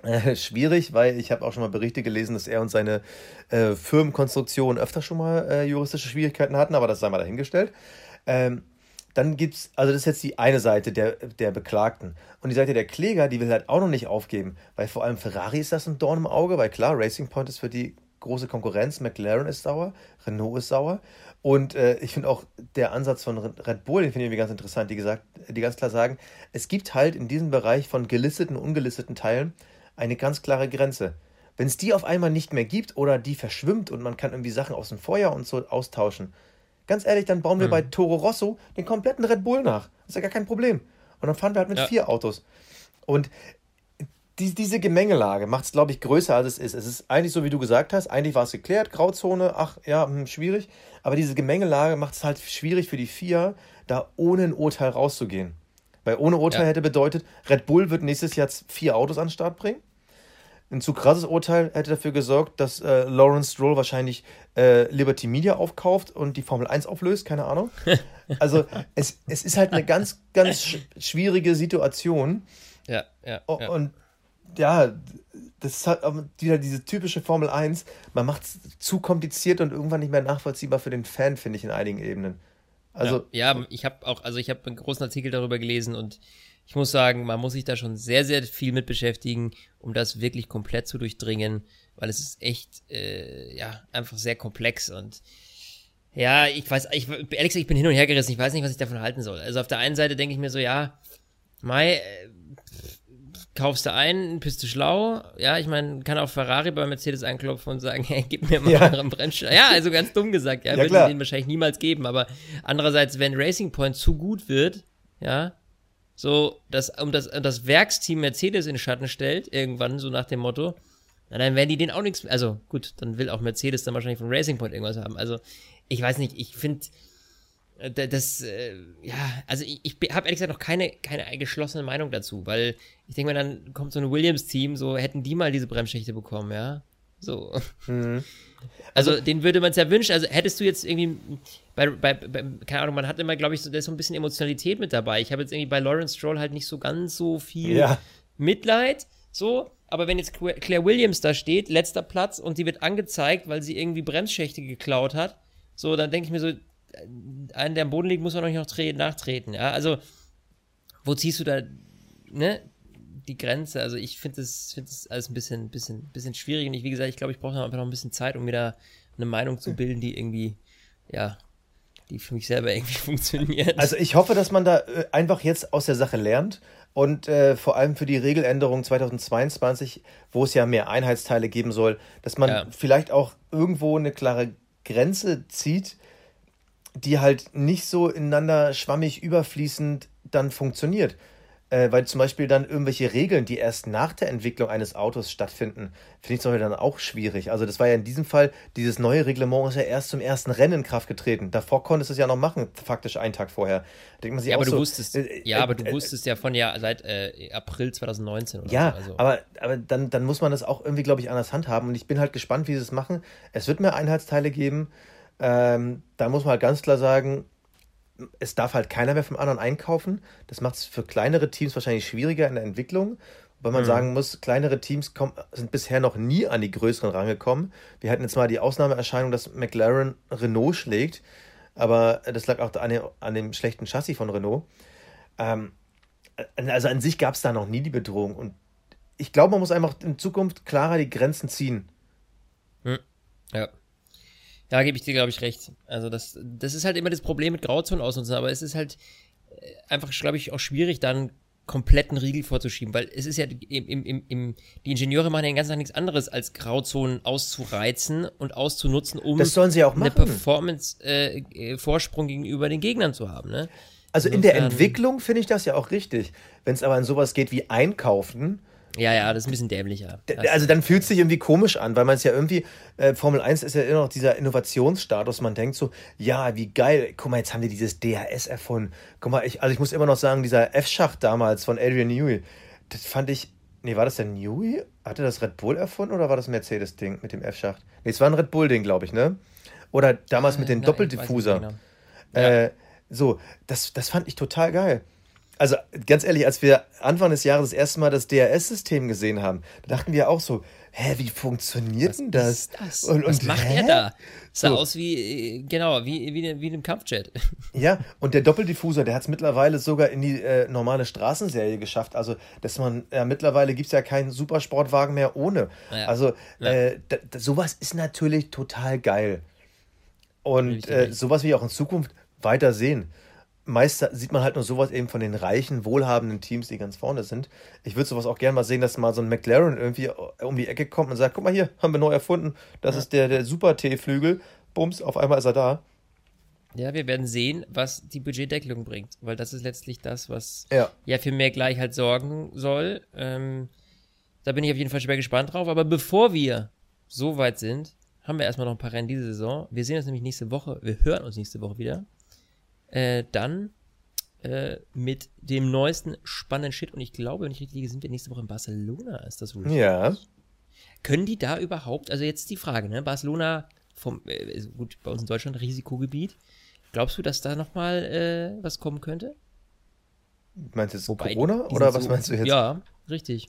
Äh, schwierig, weil ich habe auch schon mal Berichte gelesen, dass er und seine äh, Firmenkonstruktion öfter schon mal äh, juristische Schwierigkeiten hatten, aber das sei mal dahingestellt. Ähm, dann es, also das ist jetzt die eine Seite der, der Beklagten. Und die Seite der Kläger, die will halt auch noch nicht aufgeben, weil vor allem Ferrari ist das ein Dorn im Auge, weil klar, Racing Point ist für die große Konkurrenz, McLaren ist sauer, Renault ist sauer. Und äh, ich finde auch der Ansatz von Red Bull, den finde ich irgendwie ganz interessant, die, gesagt, die ganz klar sagen, es gibt halt in diesem Bereich von gelisteten und ungelisteten Teilen eine ganz klare Grenze. Wenn es die auf einmal nicht mehr gibt oder die verschwimmt und man kann irgendwie Sachen aus dem Feuer und so austauschen, Ganz ehrlich, dann bauen wir mhm. bei Toro Rosso den kompletten Red Bull nach. Das ist ja gar kein Problem. Und dann fahren wir halt mit ja. vier Autos. Und die, diese Gemengelage macht es, glaube ich, größer als es ist. Es ist eigentlich so, wie du gesagt hast, eigentlich war es geklärt, Grauzone, ach ja, hm, schwierig. Aber diese Gemengelage macht es halt schwierig für die vier, da ohne ein Urteil rauszugehen. Weil ohne Urteil ja. hätte bedeutet, Red Bull wird nächstes Jahr vier Autos an den Start bringen ein zu krasses Urteil hätte dafür gesorgt, dass äh, Lawrence Stroll wahrscheinlich äh, Liberty Media aufkauft und die Formel 1 auflöst, keine Ahnung. Also es, es ist halt eine ganz, ganz sch schwierige Situation. Ja, ja, ja. Und ja, das ist halt wieder diese typische Formel 1. Man macht es zu kompliziert und irgendwann nicht mehr nachvollziehbar für den Fan, finde ich, in einigen Ebenen. Also, ja, ja ich habe auch, also ich habe einen großen Artikel darüber gelesen und ich muss sagen, man muss sich da schon sehr, sehr viel mit beschäftigen, um das wirklich komplett zu durchdringen, weil es ist echt, äh, ja, einfach sehr komplex und ja, ich weiß, ich, ehrlich gesagt, ich bin hin und her gerissen, ich weiß nicht, was ich davon halten soll. Also auf der einen Seite denke ich mir so, ja, Mai, äh, kaufst du ein, bist du schlau. Ja, ich meine, kann auch Ferrari bei Mercedes anklopfen und sagen, hey, gib mir mal ja. einen Brennstoff. Ja, also ganz dumm gesagt, ja, ja würde den wahrscheinlich niemals geben. Aber andererseits, wenn Racing Point zu gut wird, ja, so, dass, um das, das Werksteam Mercedes in Schatten stellt, irgendwann, so nach dem Motto, na, dann werden die den auch nichts, also gut, dann will auch Mercedes dann wahrscheinlich von Racing Point irgendwas haben. Also, ich weiß nicht, ich finde, das, äh, ja, also ich, ich habe ehrlich gesagt noch keine, keine geschlossene Meinung dazu, weil ich denke mal, dann kommt so ein Williams-Team, so hätten die mal diese Bremsschächte bekommen, ja. So. Mhm. Also, also den würde man es ja wünschen. Also hättest du jetzt irgendwie bei, bei, bei keine Ahnung, man hat immer, glaube ich, so, da ist so ein bisschen Emotionalität mit dabei. Ich habe jetzt irgendwie bei Lawrence Stroll halt nicht so ganz so viel ja. Mitleid, so. Aber wenn jetzt Claire Williams da steht, letzter Platz, und die wird angezeigt, weil sie irgendwie Bremsschächte geklaut hat, so, dann denke ich mir so, äh, einen, der am Boden liegt, muss man noch nachtreten, ja. Also, wo ziehst du da, ne? die Grenze. Also ich finde das, find das alles ein bisschen, bisschen, bisschen schwierig. Und ich, wie gesagt, ich glaube, ich brauche einfach noch ein bisschen Zeit, um mir da eine Meinung zu bilden, die irgendwie, ja, die für mich selber irgendwie funktioniert. Also ich hoffe, dass man da äh, einfach jetzt aus der Sache lernt und äh, vor allem für die Regeländerung 2022, wo es ja mehr Einheitsteile geben soll, dass man ja. vielleicht auch irgendwo eine klare Grenze zieht, die halt nicht so ineinander schwammig überfließend dann funktioniert. Äh, weil zum Beispiel dann irgendwelche Regeln, die erst nach der Entwicklung eines Autos stattfinden, finde ich zum Beispiel dann auch schwierig. Also das war ja in diesem Fall, dieses neue Reglement ist ja erst zum ersten Rennen in Kraft getreten. Davor konntest du es ja noch machen, faktisch einen Tag vorher. denkt man sich ja, aber du so, wusstest, äh, ja, aber du äh, wusstest ja von ja seit äh, April 2019 oder ja, so. Also. aber, aber dann, dann muss man das auch irgendwie, glaube ich, anders handhaben. Und ich bin halt gespannt, wie sie es machen. Es wird mehr Einheitsteile geben. Ähm, da muss man halt ganz klar sagen, es darf halt keiner mehr vom anderen einkaufen. Das macht es für kleinere Teams wahrscheinlich schwieriger in der Entwicklung. Weil man mhm. sagen muss, kleinere Teams kommen, sind bisher noch nie an die größeren rangekommen. Wir hatten jetzt mal die Ausnahmeerscheinung, dass McLaren Renault schlägt. Aber das lag auch an dem, an dem schlechten Chassis von Renault. Ähm, also an sich gab es da noch nie die Bedrohung. Und ich glaube, man muss einfach in Zukunft klarer die Grenzen ziehen. Hm. Ja. Da gebe ich dir, glaube ich, recht. Also das, das ist halt immer das Problem mit Grauzonen ausnutzen, aber es ist halt äh, einfach, glaube ich, auch schwierig, dann kompletten Riegel vorzuschieben, weil es ist ja im, im, im, die Ingenieure machen ja den ganzen Tag nichts anderes, als Grauzonen auszureizen und auszunutzen, um das sollen sie auch machen. eine Performance-Vorsprung äh, gegenüber den Gegnern zu haben. Ne? Also in der Entwicklung finde ich das ja auch richtig. Wenn es aber an sowas geht wie Einkaufen, ja, ja, das ist ein bisschen dämlicher. Also dann fühlt es sich irgendwie komisch an, weil man es ja irgendwie, äh, Formel 1 ist ja immer noch dieser Innovationsstatus, man denkt so, ja, wie geil, guck mal, jetzt haben die dieses DHS erfunden. Guck mal, ich, also ich muss immer noch sagen, dieser F-Schacht damals von Adrian Newey, das fand ich Nee, war das der Newey? Hatte das Red Bull erfunden oder war das Mercedes-Ding mit dem F-Schacht? Nee, es war ein Red Bull-Ding, glaube ich, ne? Oder damals mit Äh, dem nein, Doppeldiffuser. genau. Äh, so, das, das fand ich total geil. Also ganz ehrlich, als wir Anfang des Jahres das erste Mal das DRS-System gesehen haben, da dachten wir auch so, hä, wie funktioniert denn das? das? Und, Was und, macht hä? er da? Sah So. aus wie, äh, genau, wie, wie, wie in einem Kampfjet. Ja, und der Doppeldiffuser, der hat es mittlerweile sogar in die äh, normale Straßenserie geschafft. Also, dass man, ja, mittlerweile gibt es ja keinen Supersportwagen mehr ohne. Ja. Also, Ja. Äh, sowas ist natürlich total geil. Und äh, sowas will ich auch in Zukunft weiter sehen. Meist sieht man halt nur sowas eben von den reichen, wohlhabenden Teams, die ganz vorne sind. Ich würde sowas auch gerne mal sehen, dass mal so ein McLaren irgendwie um die Ecke kommt und sagt, guck mal hier, haben wir neu erfunden. Das ist der, der Super-T-Flügel. Bums, auf einmal ist er da. Ja, wir werden sehen, was die Budgetdeckelung bringt, weil das ist letztlich das, was Ja. ja für mehr Gleichheit sorgen soll. Ähm, da bin ich auf jeden Fall schwer gespannt drauf. Aber bevor wir so weit sind, haben wir erstmal noch ein paar Rennen diese Saison. Wir sehen uns nämlich nächste Woche, wir hören uns nächste Woche wieder. Äh, dann äh, mit dem neuesten spannenden Shit. Und ich glaube, wenn ich richtig liege, sind wir nächste Woche in Barcelona. Ist das wohl? Ja. Können die da überhaupt, also jetzt die Frage, ne? Barcelona, vom, äh, gut, bei uns in Deutschland Risikogebiet. Glaubst du, dass da nochmal äh, was kommen könnte? Meinst du jetzt Wobei, Corona oder was so- meinst du jetzt? Ja, richtig.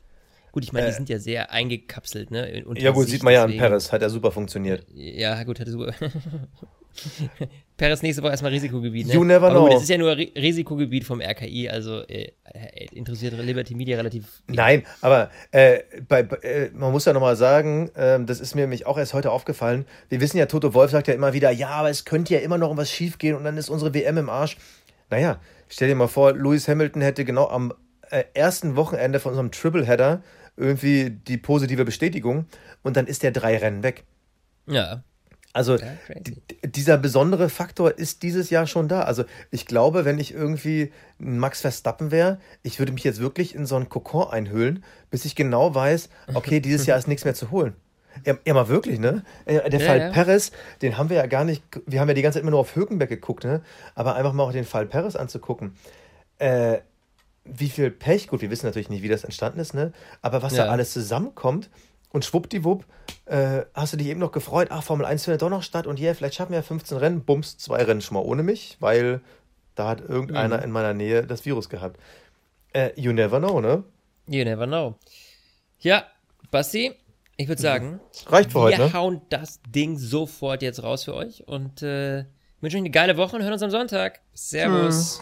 Gut, ich meine, die Äh, sind ja sehr eingekapselt, ne? Ja, gut, sieht man ja an Paris, hat ja super funktioniert. Ja, gut, hatte super. Paris nächste Woche erstmal Risikogebiet, ne? You never Aber gut, know. es ist ja nur Ri Risikogebiet vom RKI, also äh, äh, interessiert Liberty Media relativ. Nein, aber äh, bei, bei- äh, man muss ja nochmal sagen, ähm, das ist mir nämlich auch erst heute aufgefallen. Wir wissen ja, Toto Wolf sagt ja immer wieder, ja, aber es könnte ja immer noch was schief gehen und dann ist unsere WM im Arsch. Naja, stell dir mal vor, Lewis Hamilton hätte genau am äh, ersten Wochenende von unserem Tripleheader irgendwie die positive Bestätigung und dann ist der drei Rennen weg. Ja. Also Ja, dieser besondere Faktor ist dieses Jahr schon da. Also ich glaube, wenn ich irgendwie ein Max Verstappen wäre, ich würde mich jetzt wirklich in so einen Kokon einhüllen, bis ich genau weiß, okay, dieses Jahr ist nichts mehr zu holen. Ja, ja mal wirklich, ne? Der Ja, Fall ja. Perez, den haben wir ja gar nicht, wir haben ja die ganze Zeit immer nur auf Hülkenberg geguckt, ne? Aber einfach mal auch den Fall Perez anzugucken. Äh, wie viel Pech, gut, wir wissen natürlich nicht, wie das entstanden ist, ne? Aber was Ja. da alles zusammenkommt und schwuppdiwupp, äh, hast du dich eben noch gefreut, ach, Formel 1 findet doch noch statt und yeah, vielleicht schaffen wir ja 15 Rennen, bums, zwei Rennen schon mal ohne mich, weil da hat irgendeiner Mhm. in meiner Nähe das Virus gehabt. Äh, you never know, ne? You never know. Ja, Basti, ich würde sagen, Reicht für wir heute, ne? hauen das Ding sofort jetzt raus für euch und äh, wünschen euch eine geile Woche und hören uns am Sonntag. Servus.